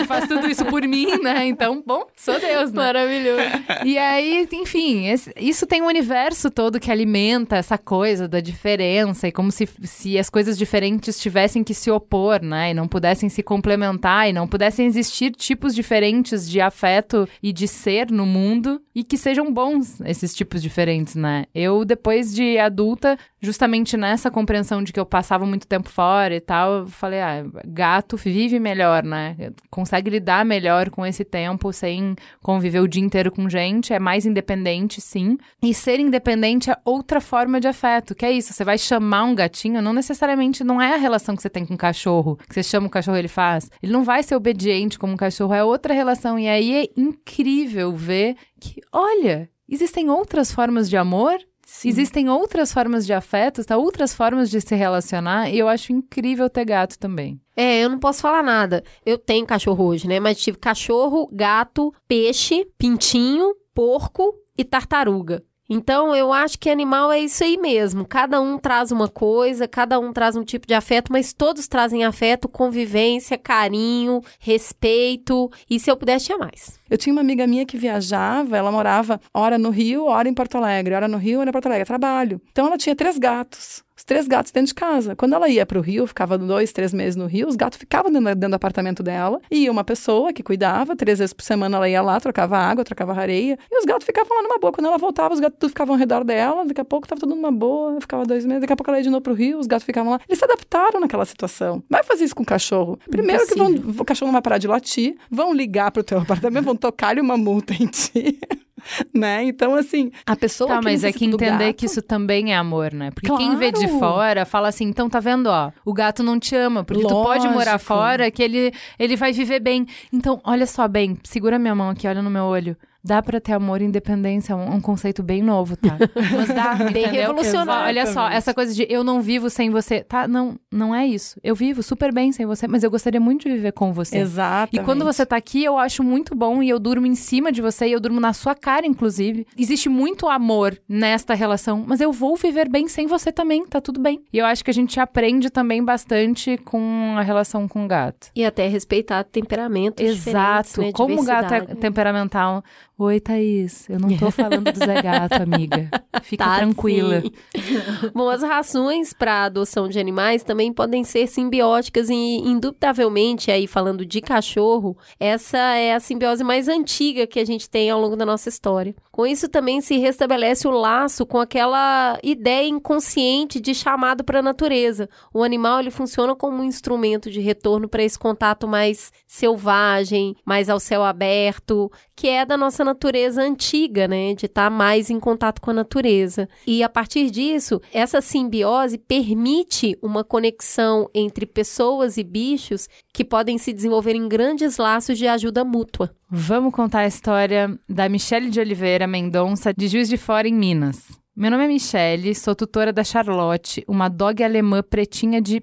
Faz tudo isso por mim, né? Então, bom, sou Deus, né? Maravilhoso. E aí, enfim, esse, isso tem um universo todo que alimenta essa coisa da diferença e como se, se as coisas diferentes tivessem que se opor, né? E não pudessem se complementar e não pudessem existir tipos diferentes de afeto e de ser no mundo e que sejam bons esses tipos diferentes, né? Eu, depois de adulta, justamente nessa compreensão de que eu passava muito tempo fora e tal, eu falei, ah, gato vive melhor, né? Consegue lidar melhor com esse tempo sem conviver o dia inteiro com gente, é mais independente, sim. E ser independente é outra forma de afeto, que é isso, você vai chamar um gatinho, não necessariamente não é a relação que você tem com o cachorro, que você chama o cachorro ele faz. Ele não vai ser obediente como um cachorro, é outra relação. E aí é incrível ver que, olha, existem outras formas de amor Sim. Existem outras formas de afeto, tá? outras formas de se relacionar, e eu acho incrível ter gato também. É, eu não posso falar nada. Eu tenho cachorro hoje, né? Mas tive cachorro, gato, peixe, pintinho, porco e tartaruga. Então, eu acho que animal é isso aí mesmo. Cada um traz uma coisa, cada um traz um tipo de afeto, mas todos trazem afeto, convivência, carinho, respeito. E se eu pudesse, tinha mais. Eu tinha uma amiga minha que viajava, ela morava hora no Rio, hora em Porto Alegre, hora no Rio, hora em Porto Alegre, trabalho. Então, ela tinha três gatos os três gatos dentro de casa. Quando ela ia para o Rio, ficava dois, três meses no Rio, os gatos ficavam dentro, dentro do apartamento dela. E ia uma pessoa que cuidava, três vezes por semana ela ia lá, trocava água, trocava areia. E os gatos ficavam lá numa boa. Quando ela voltava, os gatos ficavam ao redor dela. Daqui a pouco tava tudo numa boa, ficava dois meses. Daqui a pouco ela ia de novo pro Rio, os gatos ficavam lá. Eles se adaptaram naquela situação. Vai fazer isso com o cachorro. Primeiro que vão, o cachorro não vai parar de latir, vão ligar pro teu [LAUGHS] apartamento, vão tocar-lhe uma multa em ti. [LAUGHS] né? Então, assim, a pessoa tá, que mas é que entender gato, que isso também é amor, né? Porque claro. quem vê de fora fala assim, então tá vendo, ó, o gato não te ama, porque Lógico. tu pode morar fora, que ele, ele vai viver bem. Então, olha só bem, segura minha mão aqui, olha no meu olho. Dá pra ter amor e independência, é um, um conceito bem novo, tá? [LAUGHS] Mas dá, Bem revolucionário. Olha só, essa coisa de eu não vivo sem você, tá? Não, não é isso. Eu vivo super bem sem você, mas eu gostaria muito de viver com você. Exato. E quando você tá aqui, eu acho muito bom e eu durmo em cima de você e eu durmo na sua cara, inclusive. Existe muito amor nesta relação, mas eu vou viver bem sem você também, tá tudo bem. E eu acho que a gente aprende também bastante com a relação com o gato. E até respeitar temperamentos Exato. né? Como o gato é Diversidade. temperamental. Oi, Thaís. Eu não tô [LAUGHS] falando do Zé Gato, amiga. Fica Tá, tranquila. sim. [LAUGHS] Bom, as rações para adoção de animais também podem ser simbióticas e, indubitavelmente, aí falando de cachorro, essa é a simbiose mais antiga que a gente tem ao longo da nossa história. Com isso também se restabelece o laço com aquela ideia inconsciente de chamado para a natureza. O animal ele funciona como um instrumento de retorno para esse contato mais selvagem, mais ao céu aberto, que é da nossa natureza antiga, né? De estar mais em contato com a natureza. E a partir disso, essa simbiose permite uma conexão entre pessoas e bichos que podem se desenvolver em grandes laços de ajuda mútua. Vamos contar a história da Michele de Oliveira Mendonça, de Juiz de Fora, em Minas. Meu nome é Michele, sou tutora da Charlotte, uma dog alemã pretinha de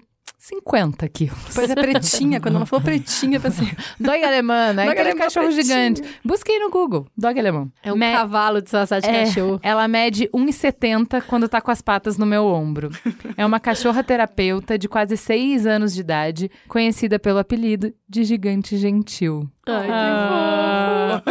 50 quilos. Pois é, pretinha. Quando ela falou pretinha, eu pensei, Dog alemã, né? Dog Aquele alemã cachorro pretinha. gigante. Busquei no Google, dog alemão. É um Me- cavalo disfarçado de É, cachorro. Ela mede 1,70 quando tá com as patas no meu ombro. É uma cachorra terapeuta de quase 6 anos de idade, conhecida pelo apelido de Gigante Gentil. Ai, Ah,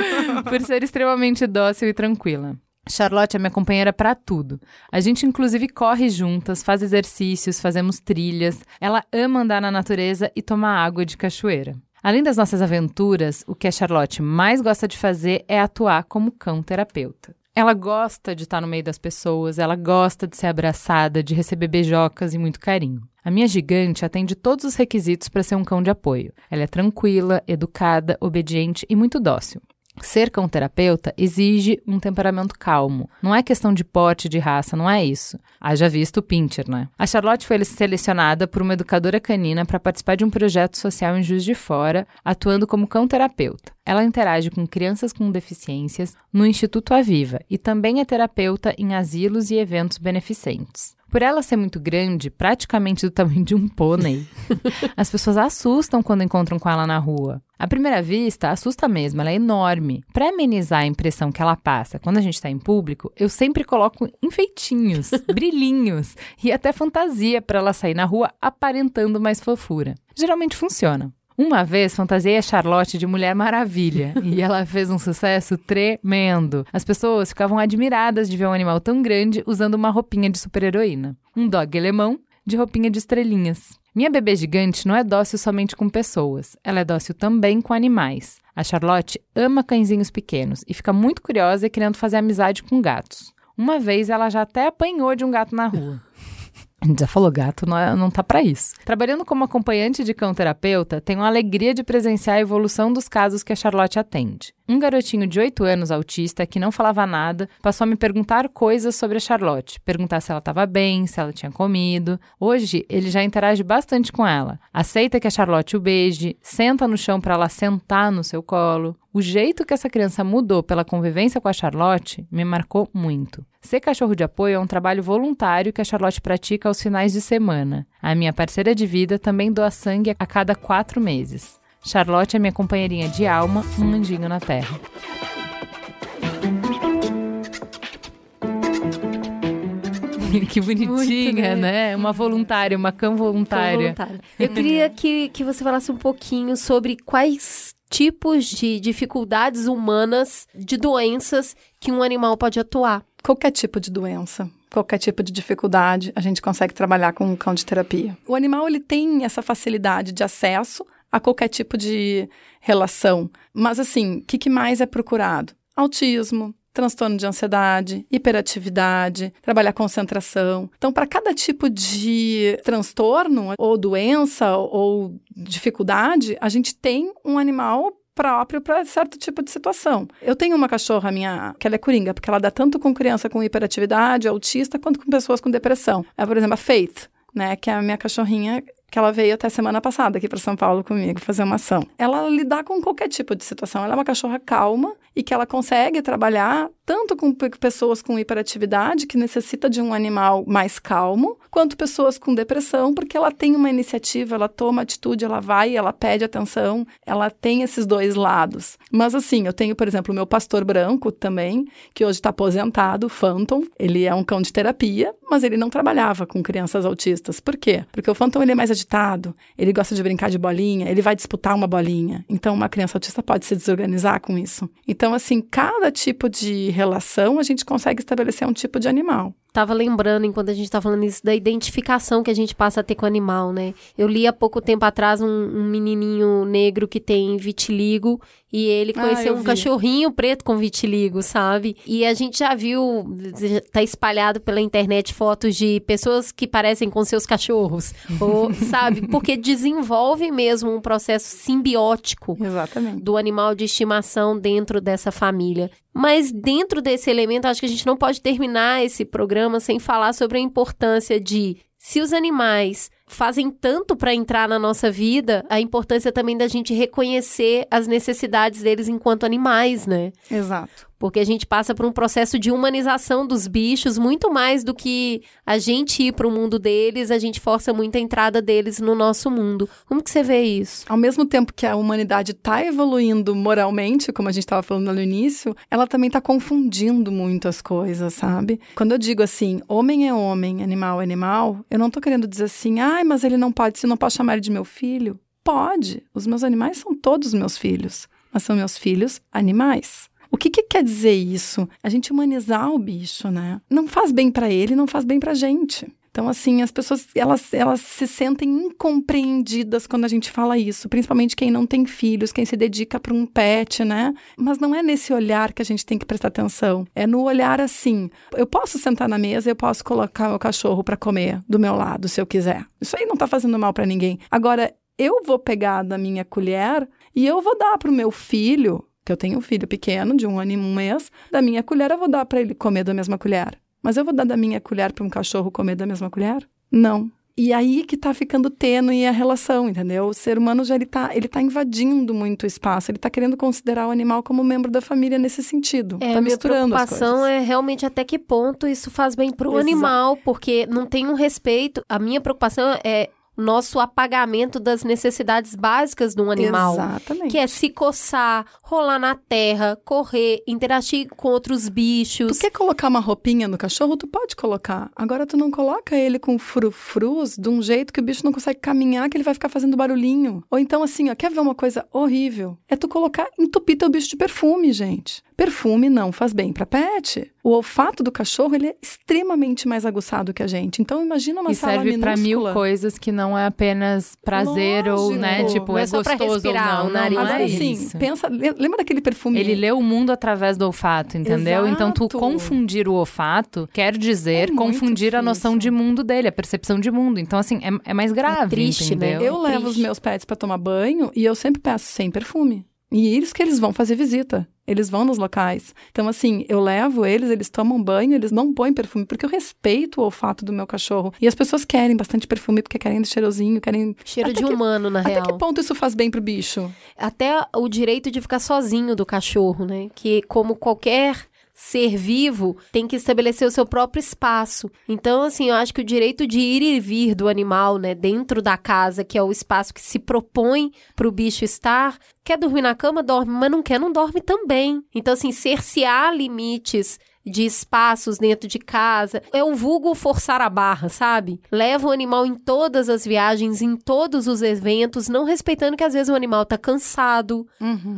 por ser extremamente dócil e tranquila. Charlotte é minha companheira pra tudo. A gente inclusive corre juntas, faz exercícios, fazemos trilhas. Ela ama andar na natureza e tomar água de cachoeira. Além das nossas aventuras, o que a Charlotte mais gosta de fazer é atuar como cão terapeuta. Ela gosta de estar no meio das pessoas, ela gosta de ser abraçada, de receber beijocas e muito carinho. A minha gigante atende todos os requisitos para ser um cão de apoio. Ela é tranquila, educada, obediente e muito dócil. Ser cão terapeuta exige um temperamento calmo. Não é questão de porte, de raça, não é isso. Haja visto o Pincher, né? A Charlotte foi selecionada por uma educadora canina para participar de um projeto social em Juiz de Fora, atuando como cão terapeuta. Ela interage com crianças com deficiências no Instituto Aviva e também é terapeuta em asilos e eventos beneficentes. Por ela ser muito grande, praticamente do tamanho de um pônei, [LAUGHS] as pessoas assustam quando encontram com ela na rua. À primeira vista, assusta mesmo, ela é enorme. Para amenizar a impressão que ela passa quando a gente está em público, eu sempre coloco enfeitinhos, [LAUGHS] brilhinhos e até fantasia para ela sair na rua aparentando mais fofura. Geralmente funciona. Uma vez fantasiei a Charlotte de Mulher Maravilha [LAUGHS] e ela fez um sucesso tremendo. As pessoas ficavam admiradas de ver um animal tão grande usando uma roupinha de super-heroína. Um dog alemão de roupinha de estrelinhas. Minha bebê gigante não é dócil somente com pessoas, ela é dócil também com animais. A Charlotte ama cãezinhos pequenos e fica muito curiosa e querendo fazer amizade com gatos. Uma vez ela já até apanhou de um gato na rua. [LAUGHS] Gente já falou, gato não, é, não tá pra isso. Trabalhando como acompanhante de cão terapeuta, tenho a alegria de presenciar a evolução dos casos que a Charlotte atende. Um garotinho de 8 anos autista que não falava nada passou a me perguntar coisas sobre a Charlotte, perguntar se ela estava bem, se ela tinha comido. Hoje ele já interage bastante com ela. Aceita que a Charlotte o beije, senta no chão para ela sentar no seu colo. O jeito que essa criança mudou pela convivência com a Charlotte me marcou muito. Ser cachorro de apoio é um trabalho voluntário que a Charlotte pratica aos finais de semana. A minha parceira de vida também doa sangue a cada quatro meses. Charlotte é minha companheirinha de alma, um anjinho na terra. [LAUGHS] que bonitinha, né? né? Uma voluntária, uma cão voluntária. Voluntária. Eu queria que, que você falasse um pouquinho sobre quais tipos de dificuldades humanas, de doenças que um animal pode atuar. qualquer tipo de doença, qualquer tipo de dificuldade, a gente consegue trabalhar com um cão de terapia. O animal ele tem essa facilidade de acesso a qualquer tipo de relação, mas assim, o que, que mais é procurado? Autismo, transtorno de ansiedade, hiperatividade, trabalhar concentração. Então, para cada tipo de transtorno ou doença ou dificuldade, a gente tem um animal próprio para certo tipo de situação. Eu tenho uma cachorra minha que ela é coringa, porque ela dá tanto com criança com hiperatividade, autista, quanto com pessoas com depressão. É, por exemplo, a Faith, né, que é a minha cachorrinha que ela veio até semana passada aqui para São Paulo comigo fazer uma ação. Ela lidar com qualquer tipo de situação. Ela é uma cachorra calma e que ela consegue trabalhar tanto com pessoas com hiperatividade, que necessita de um animal mais calmo, quanto pessoas com depressão, porque ela tem uma iniciativa, ela toma atitude, ela vai, ela pede atenção, ela tem esses dois lados. Mas assim, eu tenho, por exemplo, o meu pastor branco também, que hoje está aposentado, Phantom. Ele é um cão de terapia, mas ele não trabalhava com crianças autistas. Por quê? Porque o Phantom ele é mais agitado, ele gosta de brincar de bolinha, ele vai disputar uma bolinha. Então, uma criança autista pode se desorganizar com isso. Então, assim, cada tipo de relação a gente consegue estabelecer um tipo de animal. Tava lembrando, enquanto a gente tá falando isso, da identificação que a gente passa a ter com o animal, né? Eu li há pouco tempo atrás um, um menininho negro que tem vitiligo e ele ah, conheceu ah, um vi. cachorrinho preto com vitiligo, sabe? E a gente já viu, tá espalhado pela internet fotos de pessoas que parecem com seus cachorros, ou, [LAUGHS] sabe? Porque desenvolve mesmo um processo simbiótico Exatamente. do animal de estimação dentro dessa família. Mas dentro desse elemento, acho que a gente não pode terminar esse programa sem falar sobre a importância de se os animais fazem tanto para entrar na nossa vida, a importância também da gente reconhecer as necessidades deles enquanto animais, né? Exato. Porque a gente passa por um processo de humanização dos bichos, muito mais do que a gente ir para o mundo deles, a gente força muito a entrada deles no nosso mundo. Como que você vê isso? Ao mesmo tempo que a humanidade está evoluindo moralmente, como a gente estava falando no início, ela também está confundindo muito as coisas, sabe? Quando eu digo assim, homem é homem, animal é animal, eu não estou querendo dizer assim, ai, mas ele não pode, se não posso chamar ele de meu filho. Pode. Os meus animais são todos meus filhos, mas são meus filhos animais. O que, que, quer dizer isso? A gente humanizar o bicho, né? Não faz bem para ele, não faz bem para gente. Então, assim, as pessoas, elas, elas se sentem incompreendidas quando a gente fala isso, principalmente quem não tem filhos, quem se dedica para um pet, né? Mas não é nesse olhar que a gente tem que prestar atenção. É no olhar assim, eu posso sentar na mesa, eu posso colocar o cachorro para comer do meu lado, se eu quiser. Isso aí não tá fazendo mal para ninguém. Agora, eu vou pegar da minha colher e eu vou dar para o meu filho que eu tenho um filho pequeno, de um ano e um mês, da minha colher eu vou dar para ele comer da mesma colher. Mas eu vou dar da minha colher para um cachorro comer da mesma colher? Não. E aí que tá ficando tênue a relação, entendeu? O ser humano já ele tá, ele tá invadindo muito o espaço, ele tá querendo considerar o animal como membro da família nesse sentido. É, tá misturando minha preocupação é realmente até que ponto isso faz bem pro Exato. animal, porque não tem um respeito. A minha preocupação é nosso apagamento das necessidades básicas de um animal. Exatamente. Que é se coçar, rolar na terra, correr, interagir com outros bichos. Tu quer colocar uma roupinha no cachorro? Tu pode colocar. Agora tu não coloca ele com frufrus de um jeito que o bicho não consegue caminhar, que ele vai ficar fazendo barulhinho. Ou então assim, ó, quer ver uma coisa horrível? É tu colocar, entupir teu bicho de perfume, gente. Perfume não faz bem para pet. O olfato do cachorro ele é extremamente mais aguçado que a gente. Então imagina uma e sala serve para mil coisas que não é apenas prazer Lógico. ou, né, tipo, não é, é gostoso ou não. O nariz. Não, Mas é assim, isso. pensa, lembra daquele perfume? Ele lê o mundo através do olfato, entendeu? Exato. Então, tu confundir o olfato quer dizer É confundir a noção difícil. de mundo dele, a percepção de mundo. Então, assim, é, é mais grave, triste, né? entendeu? Eu levo os meus pets para tomar banho e eu sempre peço sem perfume. E eles que eles vão fazer visita. Eles vão nos locais. Então, assim, eu levo eles, eles tomam banho, eles não põem perfume, porque eu respeito o olfato do meu cachorro. E as pessoas querem bastante perfume, porque querem de cheirosinho, querem. Cheiro Até de que- humano, na Até real. que ponto isso faz bem pro bicho? Até o direito de ficar sozinho do cachorro, né? Que como qualquer ser vivo tem que estabelecer o seu próprio espaço. Então, assim, eu acho que o direito de ir e vir do animal, né, dentro da casa, que é o espaço que se propõe para o bicho estar, quer dormir na cama, dorme, mas não quer, não dorme também. Então, assim, cercear limites de espaços dentro de casa. É o vulgo forçar a barra, sabe? Leva o animal em todas as viagens, em todos os eventos, não respeitando que às vezes o animal tá cansado,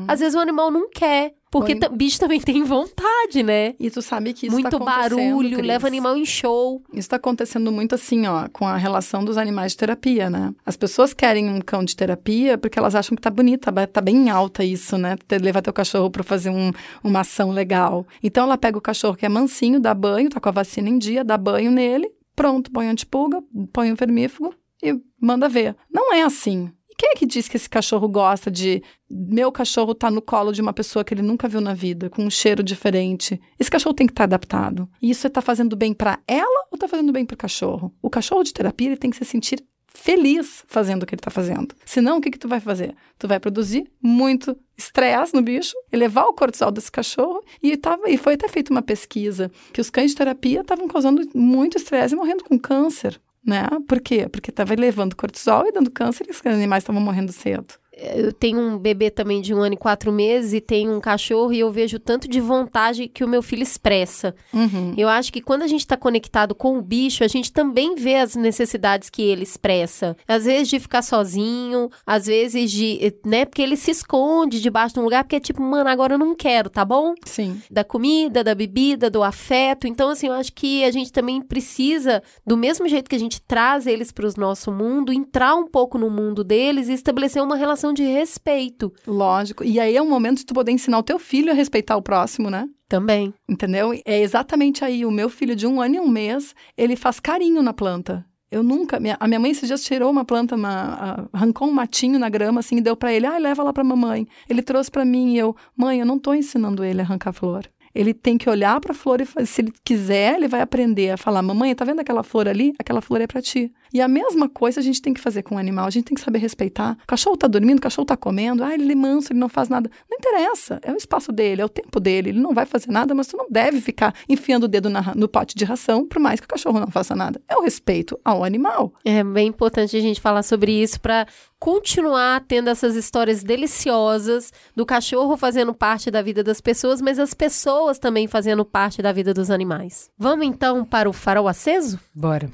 às vezes o animal não quer. Porque bicho também tem vontade, né? E tu sabe que isso Muito tá barulho, Cris. leva animal em show. Isso tá acontecendo muito assim, ó, com a relação dos animais de terapia, né? As pessoas querem um cão de terapia porque elas acham que tá bonita, ba- tá bem alta isso, né? Levar teu cachorro pra fazer um- uma ação legal. Então ela pega o cachorro que é mansinho, dá banho, tá com a vacina em dia, dá banho nele, pronto, põe antipulga, põe um vermífugo e manda ver. Não é assim. Quem é que diz que esse cachorro gosta de. Meu cachorro tá no colo de uma pessoa que ele nunca viu na vida, com um cheiro diferente. Esse cachorro tem que estar adaptado. E isso tá fazendo bem pra ela ou tá fazendo bem pro cachorro? O cachorro de terapia ele tem que se sentir feliz fazendo o que ele está fazendo. Senão, o que, que tu vai fazer? Tu vai produzir muito estresse no bicho, elevar o cortisol desse cachorro, e, tava, e foi até feita uma pesquisa que os cães de terapia estavam causando muito estresse e morrendo com câncer. Né? Por quê? Porque estava elevando cortisol e dando câncer e os animais estavam morrendo cedo eu tenho um bebê também de um ano e quatro meses e tenho um cachorro e eu vejo tanto de vontade que o meu filho expressa. Uhum. Eu acho que quando a gente está conectado com o bicho, a gente também vê as necessidades que ele expressa. Às vezes de ficar sozinho, às vezes de, né, porque ele se esconde debaixo de um lugar porque é tipo, mano, agora eu não quero, tá bom? Sim. Da comida, da bebida, do afeto. Então, assim, eu acho que a gente também precisa, do mesmo jeito que a gente traz eles para o nosso mundo, entrar um pouco no mundo deles e estabelecer uma relação relação de respeito. Lógico. E aí é um momento de tu poder ensinar o teu filho a respeitar o próximo, né? Também. Entendeu? É exatamente aí. O meu filho de um ano e um mês, ele faz carinho na planta. Eu nunca. Minha, a minha mãe esses dias tirou uma planta, uma, arrancou um matinho na grama, assim, e deu para ele. Ah, leva lá pra mamãe. Ele trouxe para mim e eu, mãe, eu não tô ensinando ele a arrancar flor. Ele tem que olhar para a flor e se ele quiser, ele vai aprender a falar: "Mamãe, tá vendo aquela flor ali? Aquela flor é para ti". E a mesma coisa a gente tem que fazer com o animal, a gente tem que saber respeitar. O cachorro tá dormindo, o cachorro tá comendo, ah, ele é manso, ele não faz nada. Não interessa, é o espaço dele, é o tempo dele, ele não vai fazer nada, mas tu não deve ficar enfiando o dedo na, no pote de ração, por mais que o cachorro não faça nada. É o respeito ao animal. É bem importante a gente falar sobre isso para continuar tendo essas histórias deliciosas do cachorro fazendo parte da vida das pessoas, mas as pessoas também fazendo parte da vida dos animais. Vamos então para o farol aceso? Bora.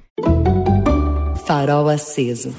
Farol aceso.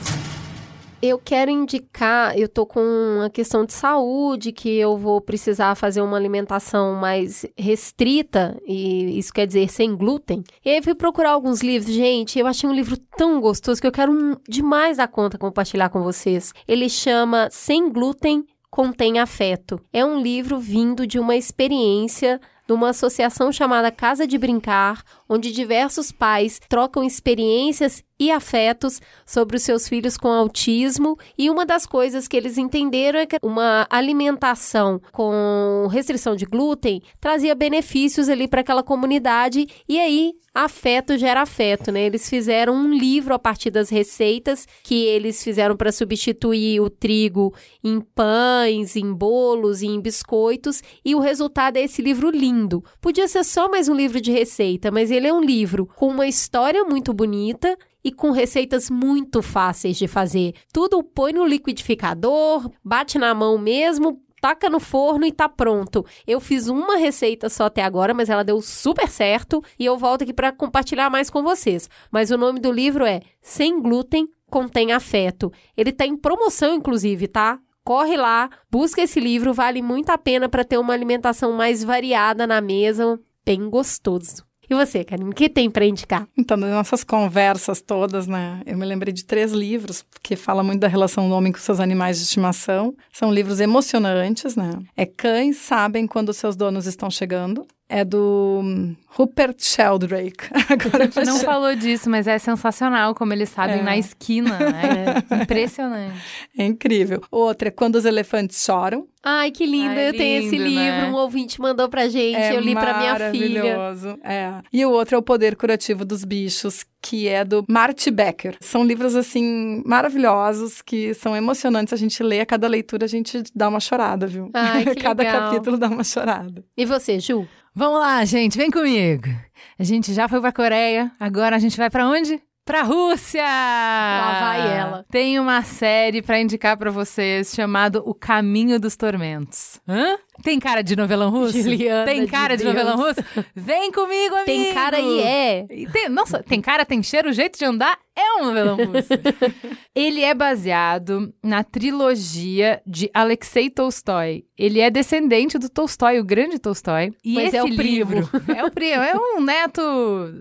Eu quero indicar, eu tô com uma questão de saúde que eu vou precisar fazer uma alimentação mais restrita e isso quer dizer sem glúten. E aí fui procurar alguns livros, gente, eu achei um livro tão gostoso que eu quero demais a conta compartilhar com vocês. Ele chama Sem glúten contém afeto. É um livro vindo de uma experiência de uma associação chamada Casa de Brincar, onde diversos pais trocam experiências e afetos sobre os seus filhos com autismo. E uma das coisas que eles entenderam é que uma alimentação com restrição de glúten trazia benefícios ali para aquela comunidade. E aí, afeto gera afeto, né? Eles fizeram um livro a partir das receitas que eles fizeram para substituir o trigo em pães, em bolos e em biscoitos. E o resultado é esse livro lindo. Podia ser só mais um livro de receita, mas ele é um livro com uma história muito bonita e com receitas muito fáceis de fazer. Tudo põe no liquidificador, bate na mão mesmo, taca no forno e tá pronto. Eu fiz uma receita só até agora, mas ela deu super certo e eu volto aqui para compartilhar mais com vocês. Mas o nome do livro é Sem Glúten Contém Afeto. Ele tá em promoção, inclusive, tá? Corre lá, busca esse livro, vale muito a pena para ter uma alimentação mais variada na mesa, bem gostoso. E você, Karine, o que tem para indicar? Então, nas nossas conversas todas, né, eu me lembrei de três livros que falam muito da relação do homem com seus animais de estimação. São livros emocionantes, né? É Cães Sabem Quando Seus Donos Estão Chegando, é do Rupert Sheldrake. [LAUGHS] Agora a gente não falou disso, mas é sensacional como eles sabem é. na esquina, né? [LAUGHS] É impressionante. É incrível. Outra é Quando os Elefantes Choram. Ai, que linda. Ai, eu lindo, tenho esse livro, né? um ouvinte mandou pra gente, é eu li pra minha filha. Maravilhoso. É. E o outro é O Poder Curativo dos Bichos, que é do Marty Becker. São livros, assim, maravilhosos, que são emocionantes. A gente lê, a cada leitura a gente dá uma chorada, viu? Ai, [LAUGHS] que cada legal. capítulo dá uma chorada. E você, Ju? Vamos lá, gente, vem comigo. A gente já foi pra Coreia, agora a gente vai para onde? Pra Rússia! Lá vai ela. Tem uma série para indicar para vocês chamado O Caminho dos Tormentos. Hã? Tem cara de novelão russo? Juliana tem cara de, de novelão russo? Vem comigo, amigo! Tem cara e é. Tem, nossa, tem cara, tem cheiro, o jeito de andar é um novelão russo. [LAUGHS] Ele é baseado na trilogia de Alexei Tolstói. Ele é descendente do Tolstói, o grande Tolstói. E Mas esse é o livro é o primo, é um neto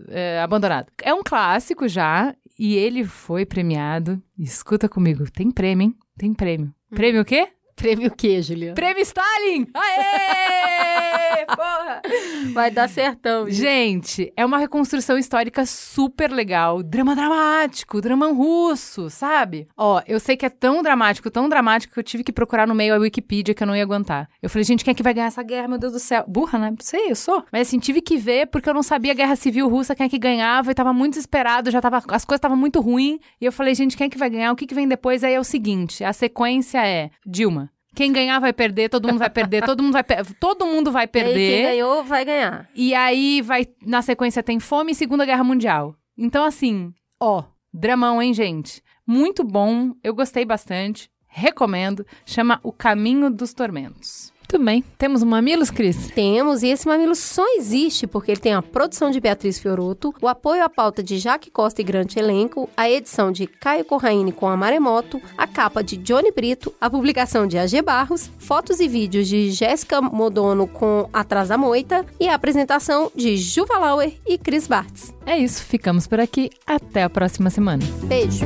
é, abandonado. É um clássico já e ele foi premiado. Escuta comigo, tem prêmio, hein? Tem prêmio. Prêmio o quê? Prêmio o quê, Juliana? Prêmio Stalin! Aê! [LAUGHS] Porra! Vai dar certão. gente. Gente, é uma reconstrução histórica super legal. Drama dramático, drama russo, sabe? Ó, eu sei que é tão dramático, tão dramático que eu tive que procurar no meio a Wikipedia que eu não ia aguentar. Eu falei, gente, quem é que vai ganhar essa guerra, meu Deus do céu? Burra, né? Não sei, eu sou. Mas assim, tive que ver porque eu não sabia a guerra civil russa, quem é que ganhava, e tava muito desesperado, já tava, as coisas estavam muito ruins. E eu falei, gente, quem é que vai ganhar? O que, que vem depois? Aí é o seguinte: a sequência é Dilma. Quem ganhar vai perder, todo mundo vai perder, todo mundo vai, todo mundo vai E aí, quem perder. ganhou vai ganhar. E aí vai, na sequência tem fome e Segunda Guerra Mundial. Então, assim, ó, dramão, hein, gente? Muito bom, eu gostei bastante, recomendo. Chama O Caminho dos Tormentos. Tudo bem. Temos um Mamilos, Cris? Temos, e esse mamilo só existe porque ele tem a produção de Beatriz Fioroto, o apoio à pauta de Jaque Costa e Grande Elenco, a edição de Caio Corraine com a Maremoto, a capa de Johnny Brito, a publicação de AG Barros, fotos e vídeos de Jéssica Modono com Atrás da Moita e a apresentação de Juva Lauer e Cris Bartz. É isso, ficamos por aqui. Até a próxima semana. Beijo!